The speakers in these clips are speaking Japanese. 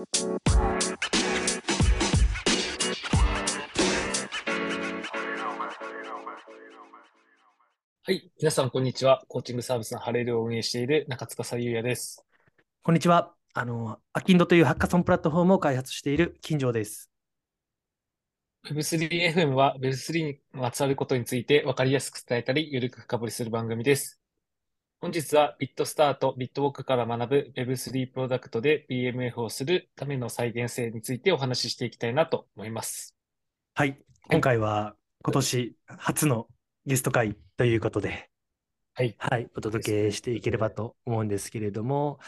はい。皆さん、こんにちは。コーチングサービスのハレルを運営している中塚さゆうやです。こんにちは。あの、アキンドというハッカソンプラットフォームを開発している金城です。Web3FM は Web3 にまつわることについて分かりやすく伝えたり、ゆるく深掘りする番組です。本日はビットスタート、ビットウォークから学ぶ Web3 プロダクトで BMF をするための再現性についてお話ししていきたいなと思います。はい。今回は今年初のゲスト会ということで、はい。はい。お届けしていければと思うんですけれども。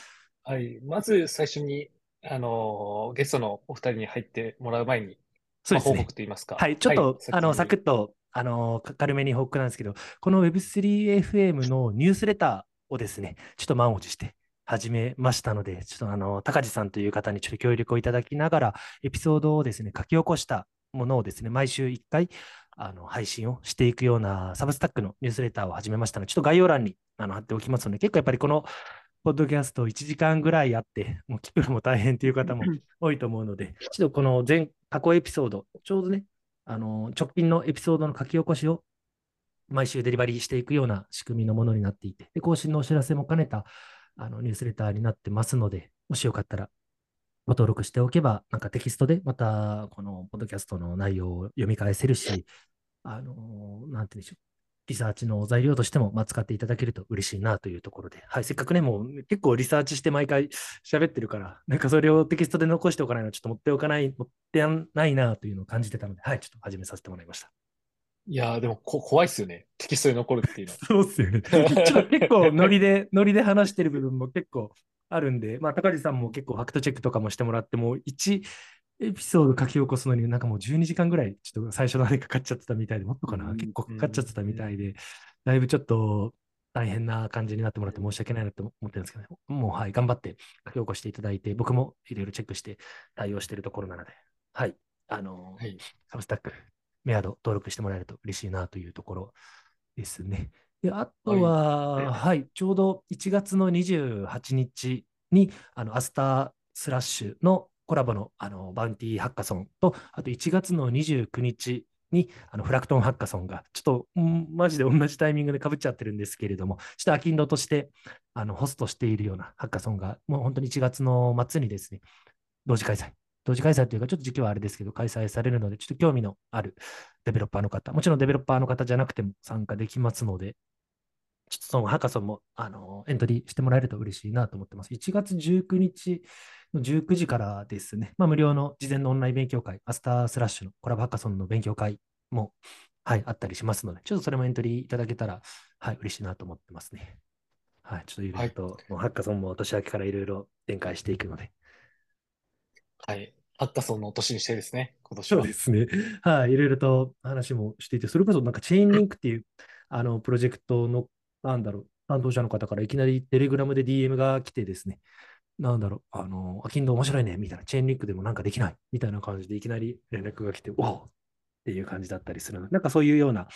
はい。まず最初に、あの、ゲストのお二人に入ってもらう前に、そうですね。報告といいますか。はい。ちょっと、はい、あの、サクッとあの、軽めに報告なんですけど、この Web3FM のニュースレターをですね、ちょっと満を持して始めましたので、ちょっとあの、高地さんという方にちょっと協力をいただきながら、エピソードをですね、書き起こしたものをですね、毎週1回、あの配信をしていくようなサブスタックのニュースレターを始めましたので、ちょっと概要欄にあの貼っておきますので、結構やっぱりこのポッドキャスト1時間ぐらいあって、もう聞くのも大変という方も多いと思うので、ちょっとこの全過去エピソード、ちょうどね、あの、直近のエピソードの書き起こしを毎週デリバリーしていくような仕組みのものになっていて、で更新のお知らせも兼ねたあのニュースレターになってますので、もしよかったらご登録しておけば、なんかテキストでまたこのポッドキャストの内容を読み返せるし、あの、なんて言うんでしょう。リサーチの材料としても、まあ、使っていただけると嬉しいなというところで、はい、せっかくね、もう結構リサーチして毎回 喋ってるから、なんかそれをテキストで残しておかないのちょっと持っておかない、持ってないなというのを感じてたので、はい、ちょっと始めさせてもらいました。いやー、でもこ怖いっすよね。テキストに残るっていうのは。そうっすよね。ちょっと結構ノリで、ノリで話してる部分も結構あるんで、まあ、高地さんも結構ファクトチェックとかもしてもらって、も1エピソード書き起こすのになんかもう12時間ぐらい、ちょっと最初のあれかかっちゃってたみたいで、もっとかな、結構かかっちゃってたみたいで、だいぶちょっと大変な感じになってもらって申し訳ないなと思ってるんですけど、ね、もうはい、頑張って書き起こしていただいて、僕もいろいろチェックして対応しているところなので、はい、あの、はい、サブスタック、メアド登録してもらえると嬉しいなというところですね。であとは、はい、はい、ちょうど1月の28日に、あのアスタースラッシュのコラボのあのバウンティーハッカソンと、あと1月の29日にあのフラクトンハッカソンが、ちょっと、ん、マジで同じタイミングでかぶっちゃってるんですけれども、ちょっとアキンドとしてあのホストしているようなハッカソンが、もう本当に1月の末にですね、同時開催。同時開催というか、ちょっと時期はあれですけど、開催されるので、ちょっと興味のあるデベロッパーの方、もちろんデベロッパーの方じゃなくても参加できますので、ちょっとそのハッカソンもあのエントリーしてもらえると嬉しいなと思ってます。1月19日の19時からですね、まあ、無料の事前のオンライン勉強会、アスタースラッシュのコラボハッカソンの勉強会も、はい、あったりしますので、ちょっとそれもエントリーいただけたら、はい、嬉しいなと思ってますね。はい、ちょっといろいろと、ハッカソンも年明けからいろいろ展開していくので。はい、ハッカソンの年にしてですね、今年は。そうですね。はい、いろいろと話もしていて、それこそなんかチェーンリンクっていう、あの、プロジェクトのなんだろう、担当者の方からいきなりテレグラムで DM が来てですね、なんだろう、あの、アキンド面白いね、みたいな、チェーンリンクでもなんかできない、みたいな感じでいきなり連絡が来て、おおっていう感じだったりするの。で、なんかそういうような、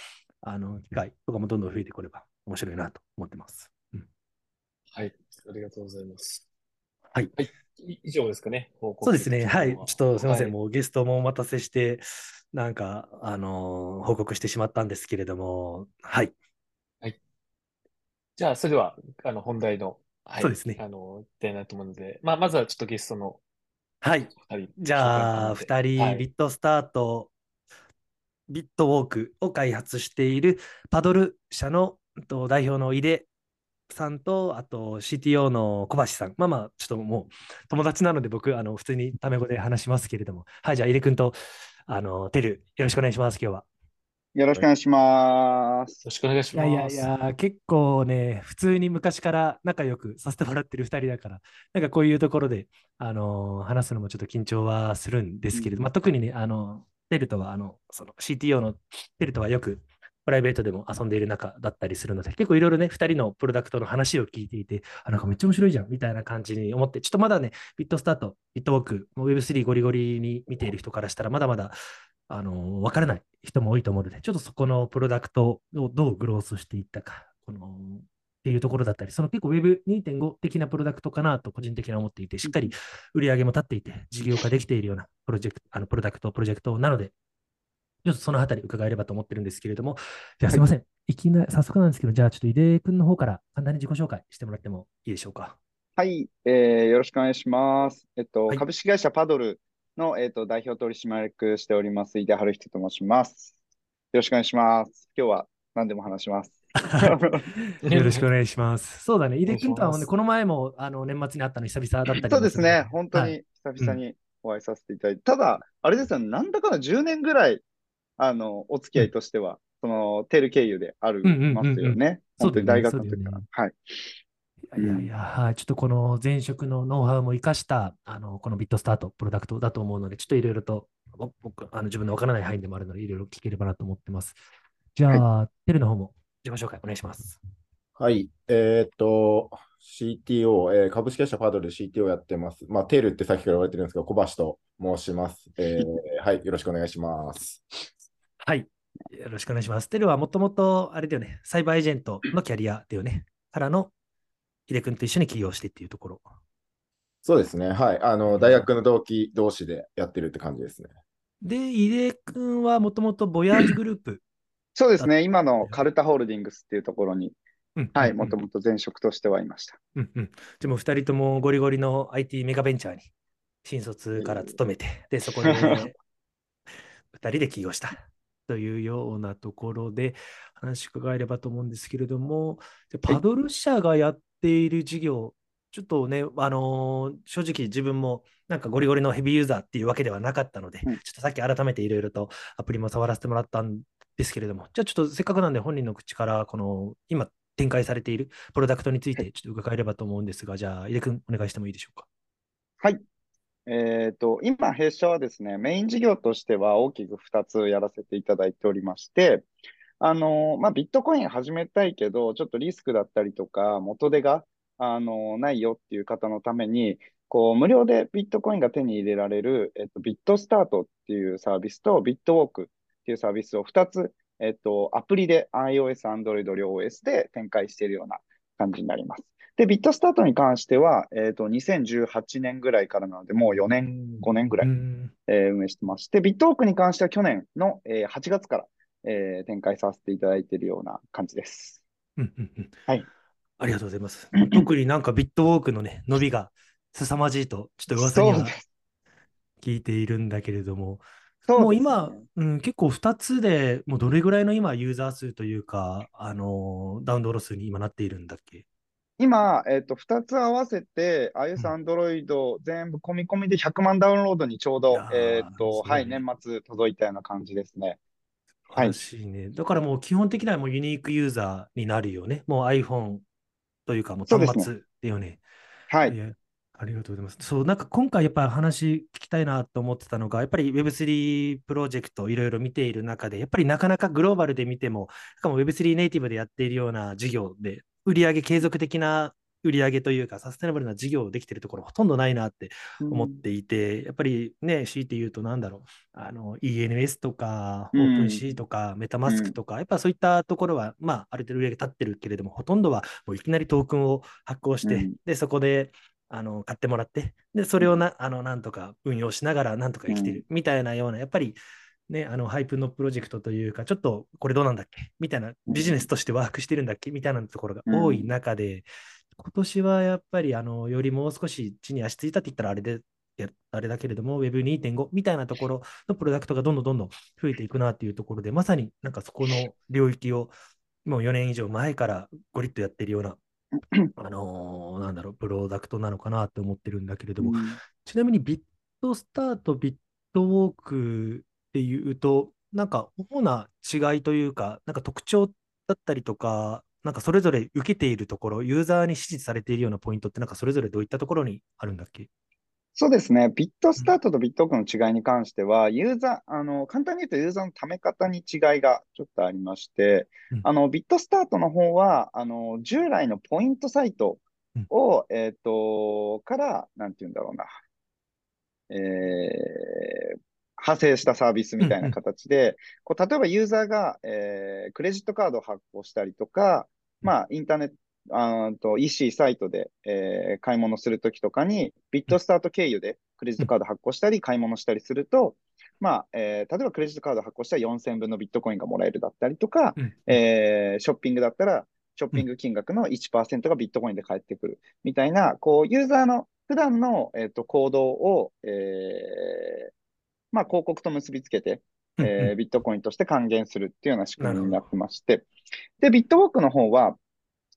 あの、機会とかもどんどん増えてくれば面白いなと思ってます。うん、はい、ありがとうございます。はい。はい、以上ですかね、そうですね、はい。ちょっとすみません、はい、もうゲストもお待たせして、なんか、あのー、報告してしまったんですけれども、はい。じゃあ、それでは、あの、本題の、はい、そうですね。あの、いきたいなと思うので、まあ、まずはちょっとゲストのはい。じゃあ、2人、はい、ビットスタート、ビットウォークを開発しているパドル社の代表の井出さんと、あと CTO の小橋さん。まあまあ、ちょっともう友達なので僕、あの普通にタメ語で話しますけれども。はい、じゃあ井出君と、あの、テル、よろしくお願いします、今日は。よろしくお願いします。よろしくお願いします。いやいやいや、結構ね、普通に昔から仲良くさせてもらってる2人だから、なんかこういうところで、あのー、話すのもちょっと緊張はするんですけれど、うん、まあ、特にね、あの、テルトは、あの、その CTO のテルトはよくプライベートでも遊んでいる中だったりするので、結構いろいろね、2人のプロダクトの話を聞いていて、あ、なんかめっちゃ面白いじゃん、みたいな感じに思って、ちょっとまだね、ビットスタート、ビットウォーク、Web3 ゴリゴリに見ている人からしたら、まだまだあの、わからない人も多いと思うので、ちょっとそこのプロダクトをどうグロースしていったか、このっていうところだったり、その結構 Web2.5 的なプロダクトかなと個人的には思っていて、しっかり売り上げも立っていて、事業化できているようなプロジェクト、あのプロダクト、プロジェクトなので、ちょっとそのあたり伺えればと思ってるんですけれども、じゃあすいません。いきなり、早速なんですけど、じゃあちょっと井出君の方から簡単に自己紹介してもらってもいいでしょうか？はい、えーよろしくお願いします。えっと、はい株式会社パドルの、えっと、代表取締役しております、井出春人と申します。よろしくお願いします。今日は何でも話します。よろしくお願いします。そうだね、井出君とはね、この前もあの年末に会ったの久々だったりそうですね、も本当はいに久々にお会いさせていただいて、ただ、あれですよね、なんだかんだ10年ぐらい、あの、お付き合いとしては、その、テル経由であるうんうんうんうんますよね。そうだよね本当に大学の時からね。はい。いやいや、はい、ちょっとこの前職のノウハウも生かした、あの、このビットスタートプロダクトだと思うので、ちょっといろいろと、ぼ僕、あの自分のわからない範囲でもあるので、いろいろ聞ければなと思ってます。じゃあ、テルの方も自己紹介お願いします。はい。えーっと、CTO、えー株式会社パドル CTO やってます。まあ、テールってさっきから言われてるんですけど、小橋と申します。えー はい。よろしくお願いします。はい。よろしくお願いします。テルはもともと、あれだよね、サイバーエージェントのキャリアだよね。からの、井出君と一緒に起業してっていうところ。そうですね。はい。あの、大学の同期同士でやってるって感じですね。で、井出君はもともとボヤージュグループ。そうですね、今のカルタホールディングスっていうところに、うんはい、うんもともと前職としてはいました。うんうん。でも2人ともゴリゴリの IT メガベンチャーに新卒から勤めて、で、そこで2人で起業したというようなところで話伺えればと思うんですけれども、でパドル社がやっている事業、ちょっとね、あのー正直自分もなんかゴリゴリのヘビーユーザーっていうわけではなかったので、うんちょっとさっき改めていろいろとアプリも触らせてもらったんですけれども、じゃあちょっとせっかくなんで本人の口から、この今展開されているプロダクトについてちょっと伺えればと思うんですが、じゃあ井出君お願いしてもいいでしょうか？はい。えっと、今、弊社はですね、メイン事業としては大きく2つやらせていただいておりまして、あの、まあ、ビットコイン始めたいけど、ちょっとリスクだったりとか、元手が、あの、ないよっていう方のために、こう、無料でビットコインが手に入れられる、えっと、ビットスタートっていうサービスと、ビットウォークっていうサービスを2つ、えっと、アプリで iOS、Android 両 OS で展開しているような感じになります。で、ビットスタートに関しては、えっと、2018年ぐらいからなので、もう4年、5年ぐらい、うんえー運営してまして、ビットウォークに関しては去年の、えー8月から、えー展開させていただいているような感じです。うんうんうんはい。ありがとうございます。特になんかビットウォークのね、伸びが凄まじいと、ちょっと噂には。聞いているんだけれども、そうねもう今、うん、結構2つでもうどれぐらいの今ユーザー数というか、あのーダウンロード数に今なっているんだっけ？今、えっと、2つ合わせて、う iOS、ん Android 全部込み込みで100万ダウンロードにちょうどえっと、はい、年末届いたような感じですね。はいらしいね。だからもう基本的にはもうユニークユーザーになるよね。もう iPhone というかもう端末だよね。はい。いやありがとうございます。そう、なんか今回やっぱり話聞きたいなと思ってたのが、やっぱり Web3 プロジェクトいろいろ見ている中で、やっぱりなかなかグローバルで見ても、しかも Web3 ネイティブでやっているような事業で、売上継続的な売上というか、サステナブルな事業をできているところほとんどないなって思っていて、やっぱりね、強いて言うとなんだろう、あの ENS とか、うん。OpenC とか、メタマスクとか、やっぱそういったところは、まあ、ある程度売上立ってるけれども、ほとんどはもういきなりトークンを発行して、うん。で、そこで、あの買ってもらって、で、それをな、あのなんとか運用しながら、なんとか生きてるみたいなような、やっぱり、ね、あの、ハイプのプロジェクトというか、ちょっとこれどうなんだっけみたいな、ビジネスとしてワークしてるんだっけみたいなところが多い中で、今年はやっぱり、あの、よりもう少し地に足ついたって言ったらあれで、やあれだけれども、Web2.5 みたいなところのプロダクトがどんどんどんどん増えていくなっていうところで、まさになんかそこの領域を、もう4年以上前からゴリッとやってるような、あのーなんだろう、プロダクトなのかなって思ってるんだけれども、うん。ちなみにビットスタート、ビットウォークっていうと、なんか主な違いというか、なんか特徴だったりとか、なんかそれぞれ受けているところ、ユーザーに支持されているようなポイントって、なんかそれぞれどういったところにあるんだっけ？そうですね。ビットスタートとビットオークの違いに関しては、ユーザー、あの、簡単に言うとユーザーの貯め方に違いがちょっとありましてうん、あの、ビットスタートの方は、あの、従来のポイントサイトを、えっと、から、なんて言うんだろうな、えー、派生したサービスみたいな形で、こう例えばユーザーが、えークレジットカードを発行したりとか、まあ、インターネッあーと EC サイトで、えー買い物するときとかに、ビットスタート経由でクレジットカード発行したり、買い物したりすると、まあ、えー例えばクレジットカード発行したら4000分のビットコインがもらえるだったりとか、うん。えーショッピングだったら、ショッピング金額の1%がビットコインで返ってくる。みたいな、こう、ユーザーの普段の、えー、と行動を、えーまあ、広告と結びつけて、うんえービットコインとして還元するっていうような仕組みになってまして、で、ビットウォークの方は、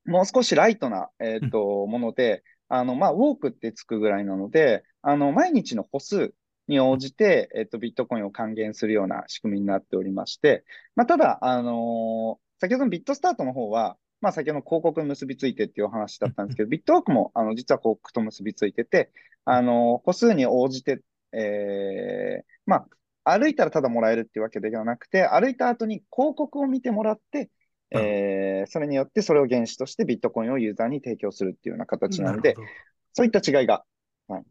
もう少しライトな、えーともので、あの、まあ、ウォークってつくぐらいなので、あの、毎日の歩数に応じて、えっ、と、ビットコインを還元するような仕組みになっておりまして、まあ、ただ、あのー先ほどのビットスタートの方は、まあ、先ほどの広告に結びついてっていうお話だったんですけど、ビットウォークも、あの、実は広告と結びついてて、あのー歩数に応じて、えーまあ、歩いたらただもらえるっていうわけではなくて、歩いた後に広告を見てもらって、えーそれによってそれを原資としてビットコインをユーザーに提供するっていうような形なので、そういった違いが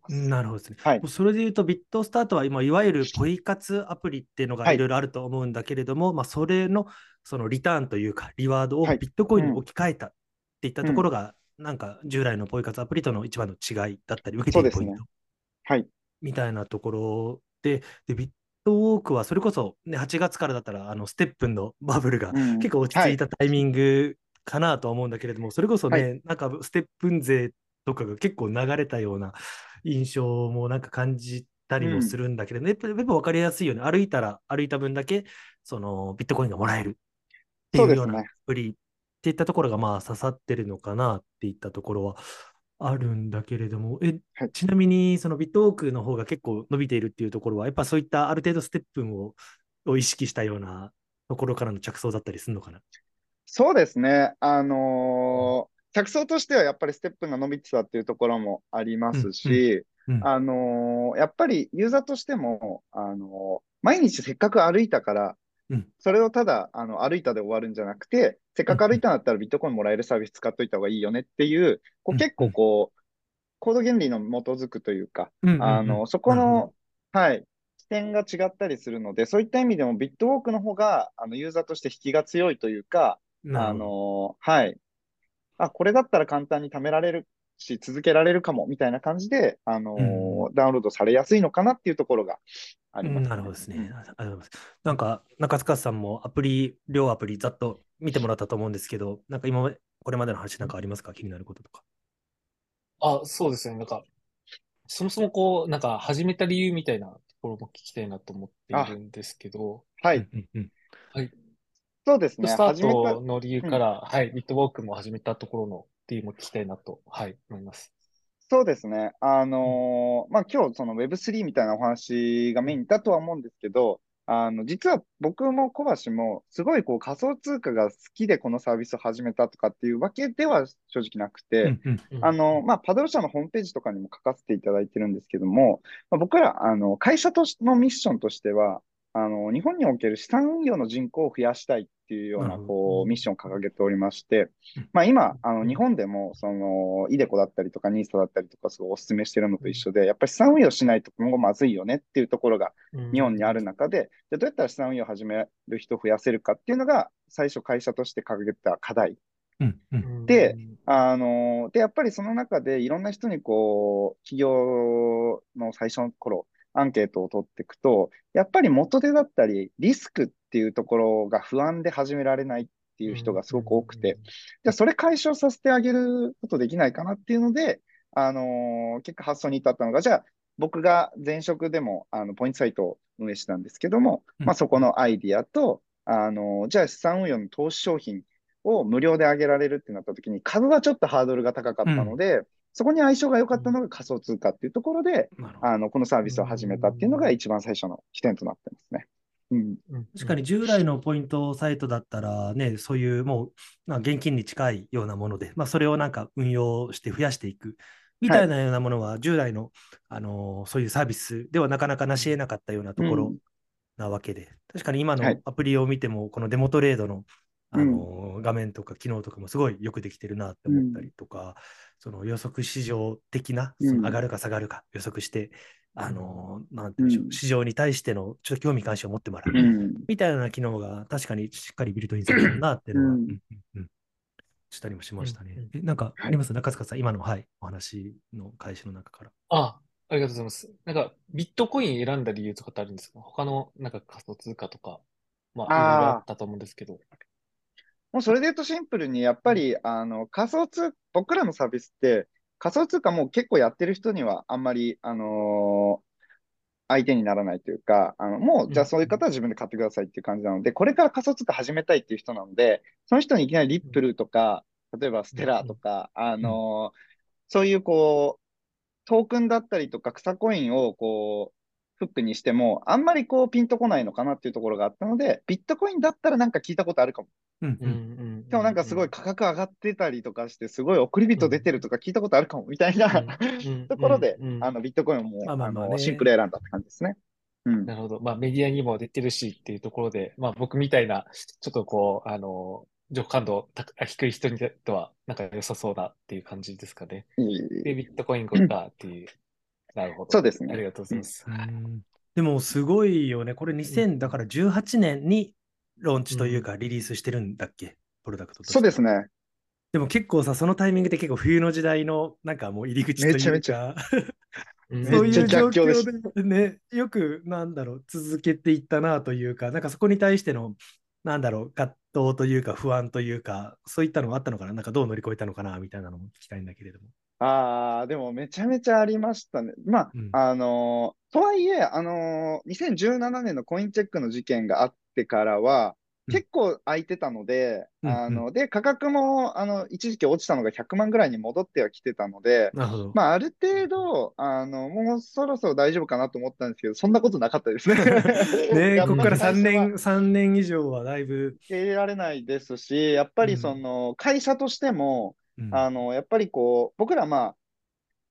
なるほどですね。はい。それで言うと、ビットスタートは今、いわゆるポイ活アプリっていうのがはい。いろいろあると思うんだけれども、まあ、それのそのリターンというか、リワードをはい。ビットコインに置き換えたっていったところが、なんか従来のポイ活アプリとの一番の違いだったり、受けているポイントはい。みたいなところで、でビットウォークはそれこそ、ね、8月からだったら、あのステップンのバブルがうん。結構落ち着いたタイミングかなとは思うんだけれども、それこそね、はなんかステップン勢とかが結構流れたような印象もなんか感じたりもするんだけれど、やっぱりやっぱ分かりやすいよね。歩いたら歩いた分だけそのビットコインがもらえるっていうようなアプリっていったところがまあ刺さってるのかなっていったところはあるんだけれども、えはいちなみにそのビットウォークの方が結構伸びているっていうところは、やっぱそういったある程度ステップンをを意識したようなところからの着想だったりするのかな？そうですね。あのー着想としてはやっぱりステップが伸びてたっていうところもありますし、うんうんあのーやっぱりユーザーとしても、あのー毎日せっかく歩いたから、うん。それをただあの歩いたで終わるんじゃなくて、せっかく歩いたんだったらビットコインもらえるサービス使っといた方がいいよねっていう、こううん。結構こう、コード原理の基づくというか、あの、そこの、はい、視点が違ったりするので、そういった意味でもビットウォークの方が、あの、ユーザーとして引きが強いというか、あの、はい。あ、これだったら簡単に貯められるし、続けられるかも、みたいな感じで、あの、うダウンロードされやすいのかなっていうところがあります、うんなるほどですね。うんあありがとうございます。なんか、中塚さんもアプリ、両アプリざっと見てもらったと思うんですけど、なんか今まで、これまでの話なんかありますか？気になることとか。あ、そうですね。なんか、そもそもこう、なんか始めた理由みたいなところも聞きたいなと思っているんですけど、はい。うんうんうんそうですね。スタートの理由から、はい、ビットウォークも始めたところの理由も聞きたいなと、はい、思います。そうですね。あのーまあ、今日その Web3 みたいなお話がメインだとは思うんですけど、あの、実は僕も小橋もすごいこう仮想通貨が好きでこのサービスを始めたとかっていうわけでは正直なくて、あの、まあ、パドル社のホームページとかにも書かせていただいてるんですけども、まあ、僕ら、あの、会社としのミッションとしては、あの、日本における資産運用の人口を増やしたいっていうような、こう、ミッションを掲げておりまして、まあ、今、あの、日本でも、その、イデコだったりとか、ニーサだったりとか、すごいお勧めしてるのと一緒で、やっぱり資産運用しないと今後まずいよねっていうところが日本にある中で、じゃあどうやったら資産運用を始める人を増やせるかっていうのが、最初会社として掲げた課題。うん。うん。うん。で、あので、やっぱりその中でいろんな人にこう、企業の最初の頃、アンケートを取っていくと、やっぱり元手だったり、リスクっていうところが不安で始められないっていう人がすごく多くて、じゃあそれ解消させてあげることできないかなっていうので、あの結果発想に至ったのが、じゃあ僕が前職でもあのポイントサイトを運営してたんですけども、うん。まあ、そこのアイディアと、あのじゃあ資産運用の投資商品を無料で上げられるってなった時に、株はちょっとハードルが高かったので、そこに相性が良かったのが仮想通貨っていうところで、あのこのサービスを始めたっていうのが一番最初の起点となってますね。うん、うん。確かに従来のポイントサイトだったらね、そういうもう、まあ、現金に近いようなもので、まあ、それをなんか運用して増やしていくみたいなようなものは、従来の、あのそういうサービスではなかなか成し得なかったようなところうん。なわけで、確かに今はい。のアプリを見ても、このデモトレードの、あの画面とか機能とかもすごいよくできてるなって思ったりとか、その予測市場的な、その上がるか下がるか予測して、あのなんて言うんでしょう、うん市場に対してのちょっと興味関心を持ってもらう。うんみたいな機能が確かにしっかりビルトインされてるなっていうのは、うんうんうんうんしたりもしましたね。うんなんかはいあります中塚さん、今の、はい、お話の開始の中から。あ、ありがとうございます。なんか、ビットコイン選んだ理由とかってあるんですか？他のなんか仮想通貨とか、まあ、いろいろあったと思うんですけど。もうそれで言うとシンプルに、やっぱり、あの、仮想通、僕らのサービスって、仮想通貨もう結構やってる人にはあんまり、あのー相手にならないというか、あの、もう、じゃあそういう方は自分で買ってくださいっていう感じなので、これから仮想通貨始めたいっていう人なので、その人にいきなりリップルとか、例えばステラとか、あのーそういうこう、トークンだったりとか草コインをこう、フックにしても、あんまりこうピンとこないのかなっていうところがあったので、ビットコインだったらなんか聞いたことあるかも。うんうんうんでもなんかすごい価格上がってたりとかして、すごい送り人出てるとか聞いたことあるかもみたいなうんところでうんうん、あのビットコインをもうあまあまあまあねのシンプル選んだって感じですね。うんなるほど。まあ、メディアにも出てるしっていうところで、まあ、僕みたいな、ちょっとこう、あの、情感度高低い人にとっては、なんか良さそうだっていう感じですかね。で、ビットコインかっていう。なるほど。そうですねありがとうございます。うんでもすごいよね。これ2000、だから18年にローンチというかリリースしてるんだっけ、プロダクトとして。そうですね。でも結構さ、そのタイミングで結構冬の時代のなんかもう入り口というか、めちゃめちゃ うんそういうめっちゃ状逆境です況でね、よくなんだろう、続けていったなというか、なんかそこに対しての、なんだろう、葛藤というか不安というか、そういったのがあったのかな、なんかどう乗り越えたのかな？みたいなのも聞きたいんだけれども。ああ、でもめちゃめちゃありましたね。まあ、うんあのーとはいえ、あのー2017年のコインチェックの事件があってからは、うん結構空いてたので、うんあの、で、価格も、あの、一時期落ちたのが100万ぐらいに戻ってはきてたので。まあ、ある程度、あの、もうそろそろ大丈夫かなと思ったんですけど、そんなことなかったですね。ねここから3最初は年、三年以上はだいぶ、受け入れられないですし、やっぱりその、会社としても、うん。あの、やっぱりこう、僕らまあ、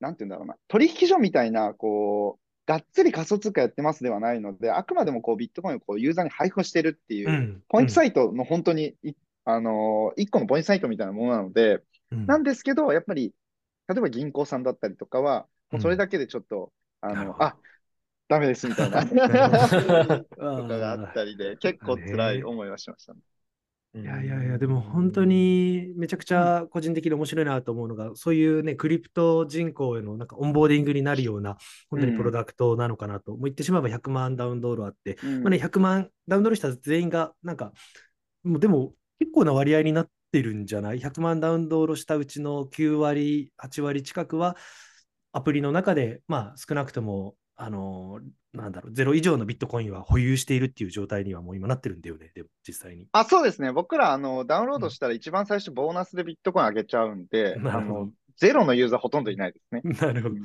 なんて言うんだろうな、取引所みたいな、こう、がっつり仮想通貨やってますではないので、あくまでもこうビットコインをこうユーザーに配布してるっていう、うん。ポイントサイトの本当に、いあのー、一個のポイントサイトみたいなものなので、うん。なんですけど、やっぱり、例えば銀行さんだったりとかは、もうそれだけでちょっと、あの、あ、ダメですみたいな、とかがあったりで、結構辛い思いはしましたね。いやいやいや、でも本当にめちゃくちゃ個人的に面白いなと思うのが、そういうね、クリプト人口へのなんかオンボーディングになるような、本当にプロダクトなのかなと。もう言ってしまえば100万ダウンロードあって、うんまあね、100万ダウンロードした全員が、なんか、もうでも結構な割合になってるんじゃない ?100 万ダウンロードしたうちの9割、8割近くは、アプリの中で、まあ少なくとも、あのなんだろう、ゼロ以上のビットコインは保有しているっていう状態にはもう今なってるんだよね、でも実際に。あ、そうですね。僕ら、あの、ダウンロードしたら一番最初ボーナスでビットコイン上げちゃうんで、なるほどあの、ゼロのユーザーほとんどいないですね。なるほど。うん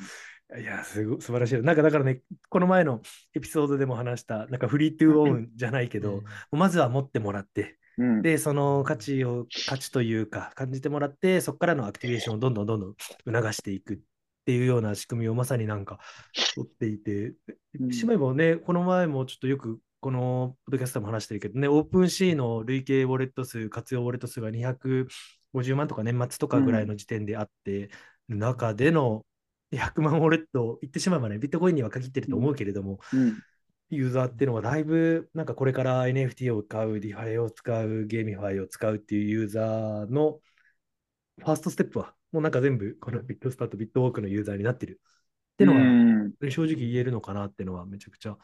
いや、すごい、素晴らしい。なんかだからね、この前のエピソードでも話した、なんか free to own じゃないけど、まずは持ってもらって、うん。で、その価値を、価値というか、感じてもらって、そこからのアクティベーションをどんどんどんどん促していくっていうような仕組みをまさになんか 取っていて、うん。しまえばね、この前もちょっとよく、このポッドキャストでも話してるけどね、 OpenSea の累計ウォレット数、活用ウォレット数が250万とか年末とかぐらいの時点であって、中での100万ウォレット、言ってしまえばね、ビットコインには限ってると思うけれども、うん。ユーザーっていうのはだいぶ、なんかこれから NFT を買う、 DeFi を使う、 GameFi を使うっていうユーザーのファーストステップは、もうなんか全部この BitStart、BitWalk のユーザーになってるってのは、うん正直言えるのかなっていうのはめちゃくちゃ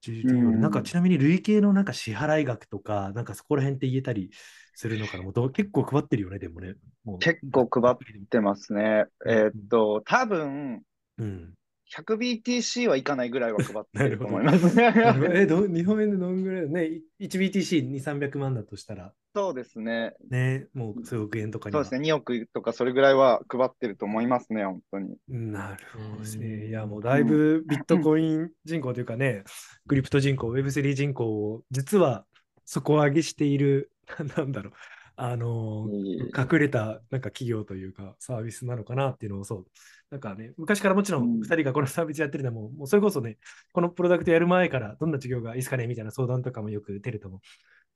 重要で、うんなんかちなみに累計のなんか支払い額とか、なんかそこら辺って言えたりするのかな？もう結構配ってるよね、でもね。もう結構配ってますね。えーっと、多分、うん。100BTC はいかないぐらいは配ってると思いなますね。え、ど日本円でどんぐらい？だね ?1BTC2、300万だとしたら、そうですね。ね、もう数億円とかそうですね。2億とかそれぐらいは配ってると思いますね、本当に。なるほどですうね。んいや、もうだいぶビットコイン人口というかね、クリプト人口、Web3 人口を実は底上げしている、なんだろう、あの隠れたなんか企業というかサービスなのかなっていうのをそう。なんかね、昔からもちろうん。ん2人がこのサービスやってるのも、もうそれこそね、このプロダクトやる前からどんな授業がいいですかねみたいな相談とかもよくテレとも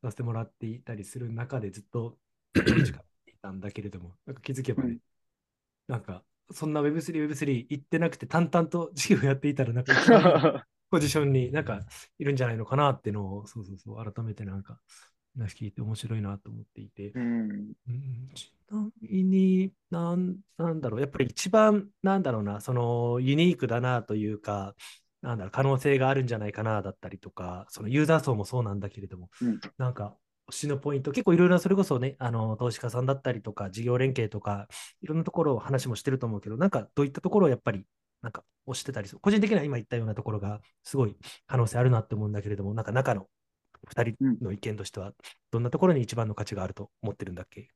させてもらっていたりする中でずっと近くにいたんだけれども、なんか気づけばね、うん。なんかそんな Web3、Web3 行ってなくて淡々と授業やっていたら、なんか ポジションになんかいるんじゃないのかなっていうのを、そうそうそう、改めてなんか話聞いて面白いなと思っていて。うん。うんちなみに、なん、なんだろう、やっぱり一番、なんだろうな、そのユニークだなというか、なんだろう、可能性があるんじゃないかなだったりとか、そのユーザー層もそうなんだけれども、うんなんか、推しのポイント、結構いろいろな、それこそね、あの、投資家さんだったりとか、事業連携とか、いろんなところを話もしてると思うけど、なんか、どういったところをやっぱり、なんか、推してたりする。個人的には今言ったようなところが、すごい可能性あるなって思うんだけれども、なんか中の2人の意見としては、どんなところに一番の価値があると思ってるんだっけ？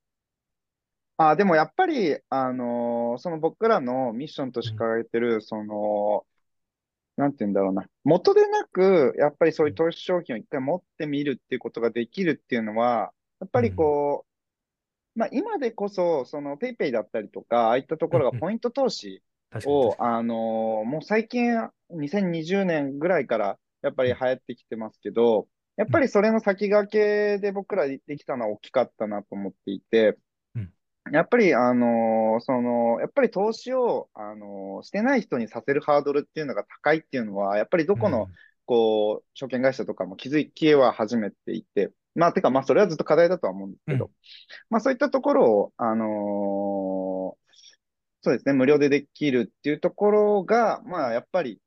あ、でもやっぱり、あのーその僕らのミッションとして掲げてる、その、なんて言うんだろうな。元でなく、やっぱりそういう投資商品を一回持ってみるっていうことができるっていうのは、やっぱりこう、まあ今でこそ、そのペイペイだったりとか、ああいったところがポイント投資を。あのーもう最近、2020年ぐらいからやっぱり流行ってきてますけど、やっぱりそれの先駆けで僕らできたのは大きかったなと思っていてうん、やっぱり、あのーその、やっぱり投資を、あのーしてない人にさせるハードルっていうのが高いっていうのは、やっぱりどこの、こう、証券会社とかも気づきは始めていて、まあ、てか、まあ、それはずっと課題だとは思うんですけど、うん。まあ、そういったところを、あのーそうですね、無料でできるっていうところが、まあ、やっぱり、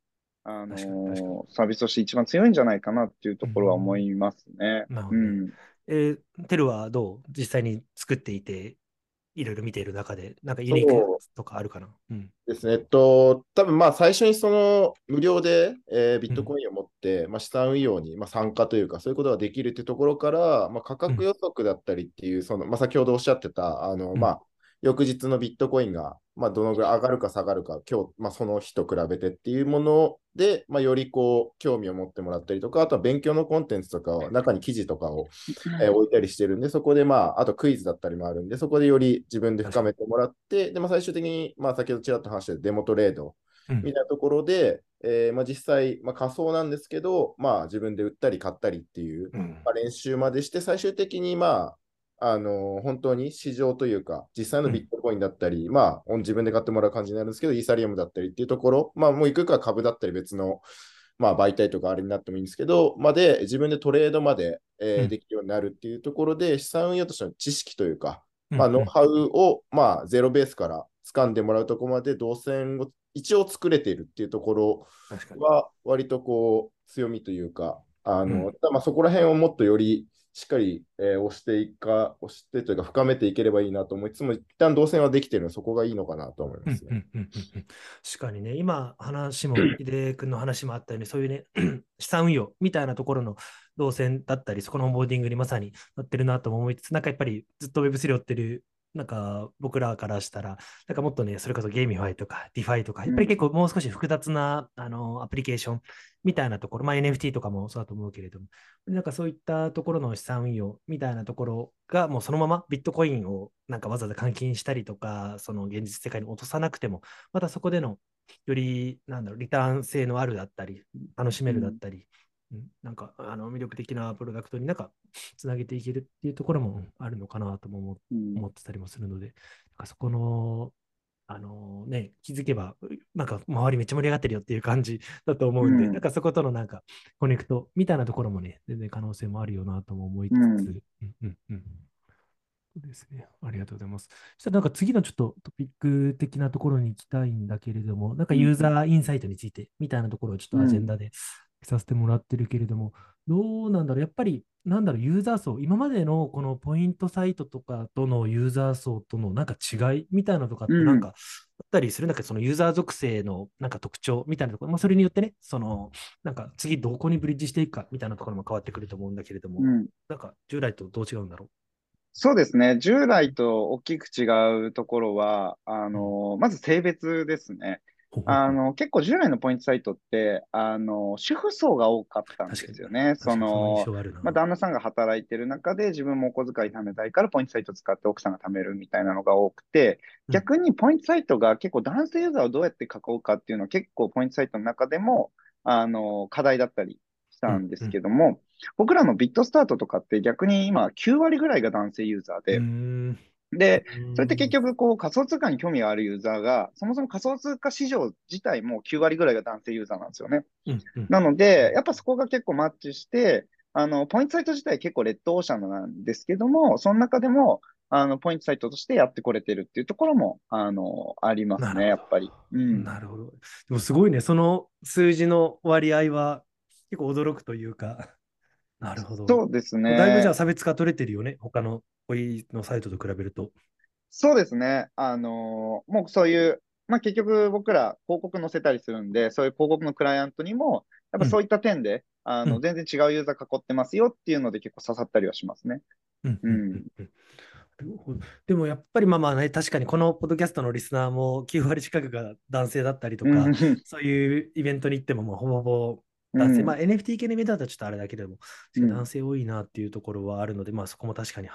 あのサービスとして一番強いんじゃないかなっていうところは思いますね。うん。えーテルはどう実際に作っていて、いろいろ見ている中で、なんかユニークとかあるかな？うん。ですね。えっと、多分まあ最初にその無料で、えービットコインを持って、まあ、資産運用に、まあ、参加というか、そういうことができるっていうところから、まあ、価格予測だったりっていう、その、まあ、先ほどおっしゃってた、あの、うんまあ、翌日のビットコインが、まあ、どのぐらい上がるか下がるか、今日、まあ、その日と比べてっていうもので、まあ、よりこう、興味を持ってもらったりとか、あとは勉強のコンテンツとかを、中に記事とかを、えー置いたりしてるんで、そこでまあ、あとクイズだったりもあるんで、そこでより自分で深めてもらって、で、まあ、最終的に、まあ、先ほどちらっと話したデモトレードうん。みたいなところで、えーまあ、実際、まあ、仮想なんですけど、まあ、自分で売ったり買ったりっていう、うん。まあ、練習までして、最終的に、まあ、あのー本当に市場というか、実際のビットコインだったり、まあ、自分で買ってもらう感じになるんですけど、イーサリアムだったりっていうところ、まあ、もういくか株だったり別の、まあ、媒体とかあれになってもいいんですけど、まで、自分でトレードまで、えーうん。できるようになるっていうところで、資産運用としての知識というか、うん。まあ、ノウハウを、まあ、ゼロベースから掴んでもらうところまで動線を一応作れているっていうところ。は、割とこう、強みというか、あの、うん。まあそこら辺をもっとよりしっかり、えー押していか、押してというか深めていければいいなと思いつつも、一旦動線はできてるので、そこがいいのかなと思いますね。うん確かにね、今話も、井出君の話もあったように、そういうね、資産運用みたいなところの動線だったり、そこのオンボーディングにまさになってるなとも思いつつ、なんかやっぱりずっと Web3 を追ってる、なんか僕らからしたら、なんかもっとね、それこそ GameFi とか DeFi とか、やっぱり結構もう少し複雑な、あのアプリケーションみたいなところ、まあ NFT とかもそうだと思うけれども、なんかそういったところの資産運用みたいなところが、もうそのままビットコインをなんかわざわざ換金したりとか、その現実世界に落とさなくても、またそこでのより、なんだろう、リターン性のあるだったり、楽しめるだったり、うんなんかあの魅力的なプロダクトになんかつなげていけるっていうところもあるのかなとも思ってたりもするので、なんかそこの、あのね、気づけば、なんか周りめっちゃ盛り上がってるよっていう感じ だと思うんで、うんなんかそことのなんかコネクトみたいなところもね、全然可能性もあるよなとも思いつつ、うんうんうんうんそうですね。ありがとうございます。そしたらなんか次のちょっとトピック的なところに行きたいんだけれども、なんかユーザーインサイトについてみたいなところをちょっとアジェンダでさせてもらってるけれども、どうなんだろう、やっぱり、なんだろう、ユーザー層、今までのこのポイントサイトとかとのユーザー層とのなんか違いみたいなのとかってうん。なんかあったりする？んだけど、そのユーザー属性のなんか特徴みたいなところ、まあ、それによってね、その、なんか次どこにブリッジしていくかみたいなところも変わってくると思うんだけれども、うん。なんか従来とどう違うんだろそうですね。従来と大きく違うところは、あの、まず性別ですね。う。あの、結構従来のポイントサイトって、あの、主婦層が多かったんですよね。その。まあ、旦那さんが働いてる中で自分もお小遣い貯めたいからポイントサイト使って奥さんが貯めるみたいなのが多くて、うん逆にポイントサイトが結構男性ユーザーをどうやって囲うかっていうのは結構ポイントサイトの中でも、あの、課題だったりしたんですけども、僕らのビットスタートとかって逆に今9割ぐらいが男性ユーザーうで、で、それって結局、こう、仮想通貨に興味があるユーザーが、そもそも仮想通貨市場自体も9割ぐらいが男性ユーザーなんですよね。うんうんなので、やっぱそこが結構マッチして、あの、ポイントサイト自体結構レッドオーシャンなんですけども、その中でも、あの、ポイントサイトとしてやってこれてるっていうところも、あの、ありますね、やっぱり。うん。なるほど。でもすごいね、その数字の割合は結構驚くというか、なるほど。そうですね。だいぶじゃあ差別化取れてるよね、他のポイのサイトと比べると。そうですね。あのーもうそういう、まあ結局僕ら広告載せたりするんで、そういう広告のクライアントにも、やっぱそういった点で、あの、うん全然違うユーザー囲ってますよっていうので結構刺さったりはしますね。うんうんでもやっぱりまあまあね、確かにこのポッドキャストのリスナーも9割近くが男性だったりとか、うんそういうイベントに行ってももうほぼほぼ男性、うんまあ NFT 系のイベントだとちょっとあれだけれども、うん。男性多いなっていうところはあるので、まあそこも確かにこ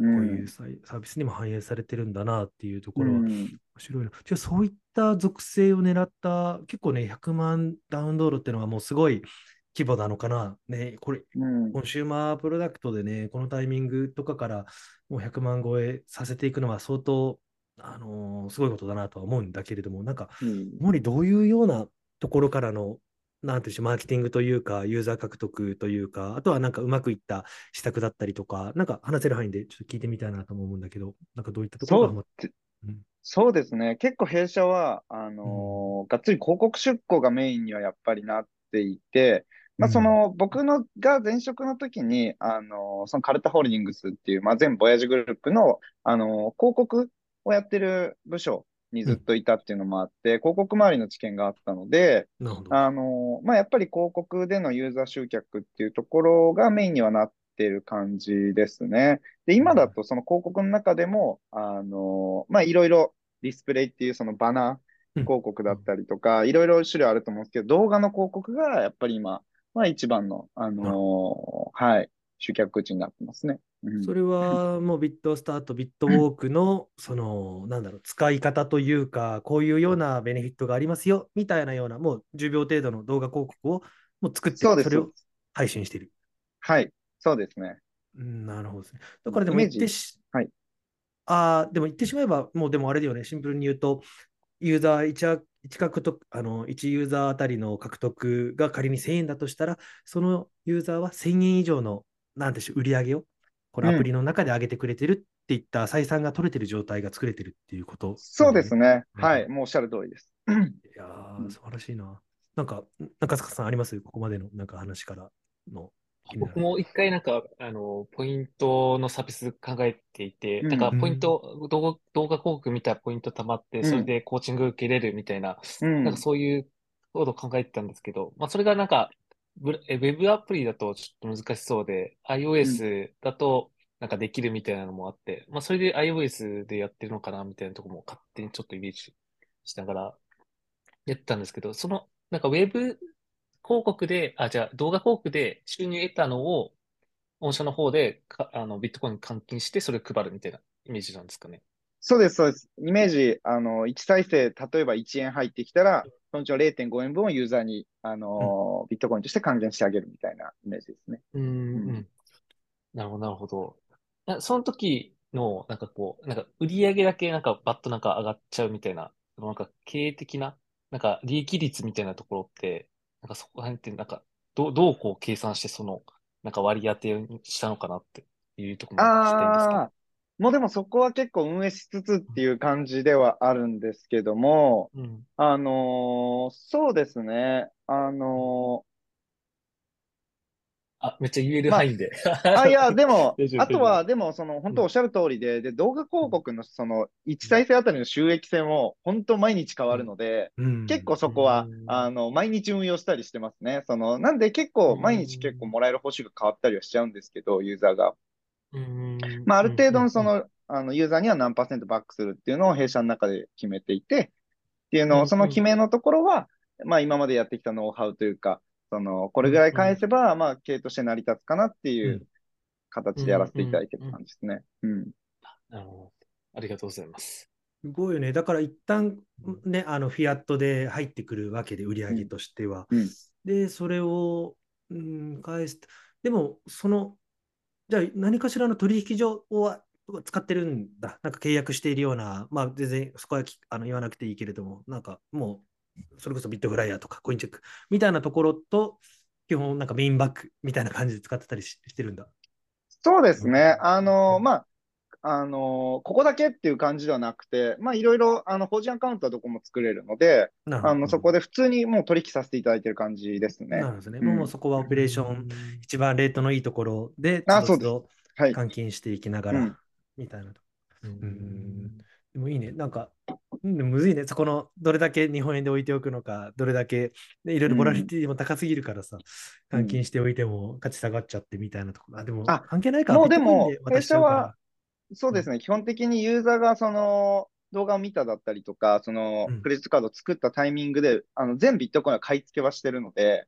うういうんサービスにも反映されてるんだなっていうところはうん。面白いな。じゃあそういった属性を狙った、結構ね、100万ダウンロードっていうのはもうすごい規模なのかな。ね、これ、うん。コンシューマープロダクトでね、このタイミングとかからもう100万超えさせていくのは相当、あのーすごいことだなとは思うんだけれども、なんか、うん。主にどういうようなところからの、なんていうしマーケティングというか、ユーザー獲得というか、あとはなんかうまくいった施策だったりとか、なんか話せる範囲でちょっと聞いてみたいなとも思うんだけど、なんかどういったところがハマっそうですね。結構弊社は、あのーがっつり広告出稿がメインにはやっぱりなっていて、まあ、その、僕のが前職の時に、あのーそのカルタホールディングスっていう、まあ、全ボヤージグループの、あのー広告をやってる部署にずっといたっていうのもあって、広告周りの知見があったので。あのーまあ、やっぱり広告でのユーザー集客っていうところがメインにはなってる感じですね。で、今だとその広告の中でも、あのーまあ、いろいろディスプレイっていうそのバナー広告だったりとか、いろいろ種類あると思うんですけど、動画の広告がやっぱり今、まあ、一番の、あのーはい、集客口になってますね。うんそれはもうビットスタート、ビットウォークの、その、なんだろう、使い方というか、こういうようなベネフィットがありますよ、みたいなような、もう10秒程度の動画広告をもう作って、それを配信している。はい、そうですね。うんなるほどですね。だからでも言ってし、はいああ、でも言ってしまえば、もうでもあれだよね、シンプルに言うと、ユーザー 1, 1獲得あの1ユーザーあたりの獲得が仮に1000円だとしたら、そのユーザーは1000円以上の、なんでしょう、売り上げを、このアプリの中で上げてくれてるっていった採算が取れてる状態が作れてるっていうこと、そうです。ね。うん。はい、もうおっしゃる通りです。いやうん。ー、素晴らしいな。なんか、中塚さんあります？ここまでのなんか話からの僕も一回なんか、あの、ポイントのサービス考えていて、うん。だからポイント、動画、動画広告見たらポイント貯まって、うん。それでコーチング受けれるみたいな、うん。なんかそういうことを考えてたんですけど、まあそれがなんか、ブえウェブアプリだとちょっと難しそうで、iOS だとなんかできるみたいなのもあって、まあそれで iOS でやってるのかなみたいなところも勝手にちょっとイメージしながらやってたんですけど、その、なんかウェブ広告で、あ、じゃあ動画広告で収入得たのを、御社の方でか、あの、ビットコインに換金して、それを配るみたいなイメージなんですかね。そうです、そうです。イメージ、あの、1再生、例えば1円入ってきたら、そのうちの0.5円分をユーザーに、あの、ビットコインとして還元してあげるみたいなイメージですね。うん、うんうん。なるほど、なるほど。なその時の、なんかこう、なんか売り上げだけなんかバッとなんか上がっちゃうみたいな、なんか経営的な、なんか利益率みたいなところって、なんかそこら辺ってなんか、どう、どうこう計算してその、なんか割り当てにしたのかなっていうところも聞きたいんですけど。ああ、もうでもそこは結構運営しつつっていう感じではあるんですけども、うん。あのーそうですね。あのあ、めっちゃ言えるまあ範囲で。ーあ、いや、でも あとは、でも、その、本当おっしゃる通りで、で、動画広告の、その、1再生あたりの収益性も、本当毎日変わるので、うん結構そこはうん、あの、毎日運用したりしてますね。その、なんで結構、毎日結構もらえる報酬が変わったりはしちゃうんですけど、ユーザーが。うんまあ、ある程度のそ、うんの、あの、ユーザーには何パーセントバックするっていうのを弊社の中で決めていて、っていううんのを、その決めのところは、まあ、今までやってきたノウハウというか、その、これぐらい返せば、まあ、経営として成り立つかなっていううん形でやらせていただいてる感じですね。うん。なるほどありがとうございます。すごいよね。だから一旦ね、あのフィアットで入ってくるわけで、売り上げとしては。うんうんで、それを、うん、返す。でも、その、じゃあ何かしらの取引所は使ってるんだ。なんか契約しているような、まあ全然そこはきあの言わなくていいけれども、なんかもう、それこそビットフライヤーとかコインチェックみたいなところと、基本なんかメインバックみたいな感じで使ってたりししてるんだ。そうですね。あの、まあ、あの、ここだけっていう感じではなくて、まあ、いろいろ、あの、法人アカウントはどこも作れるので、あの、そこで普通にもう取引させていただいてる感じですねなる。ほどね。うんもうそこはオペレーション、一番レートのいいところで、あつどつどはい。換金していきながらうん、みたいなと。ううんん。でもいいね。なんか、うん、むずいね。そこの、どれだけ日本円で置いておくのか、どれだけ、ね、いろいろボラリティも高すぎるからさ、うん換金しておいても価値下がっちゃってみたいなところ。あ、でも、あ関係ないか。もうでもビットコイン渡しちゃうから弊社はそうですね。基本的にユーザーがその動画を見ただったりとか、そのうんクレジットカードを作ったタイミングで、あの全ビットコインは買い付けはしてるので。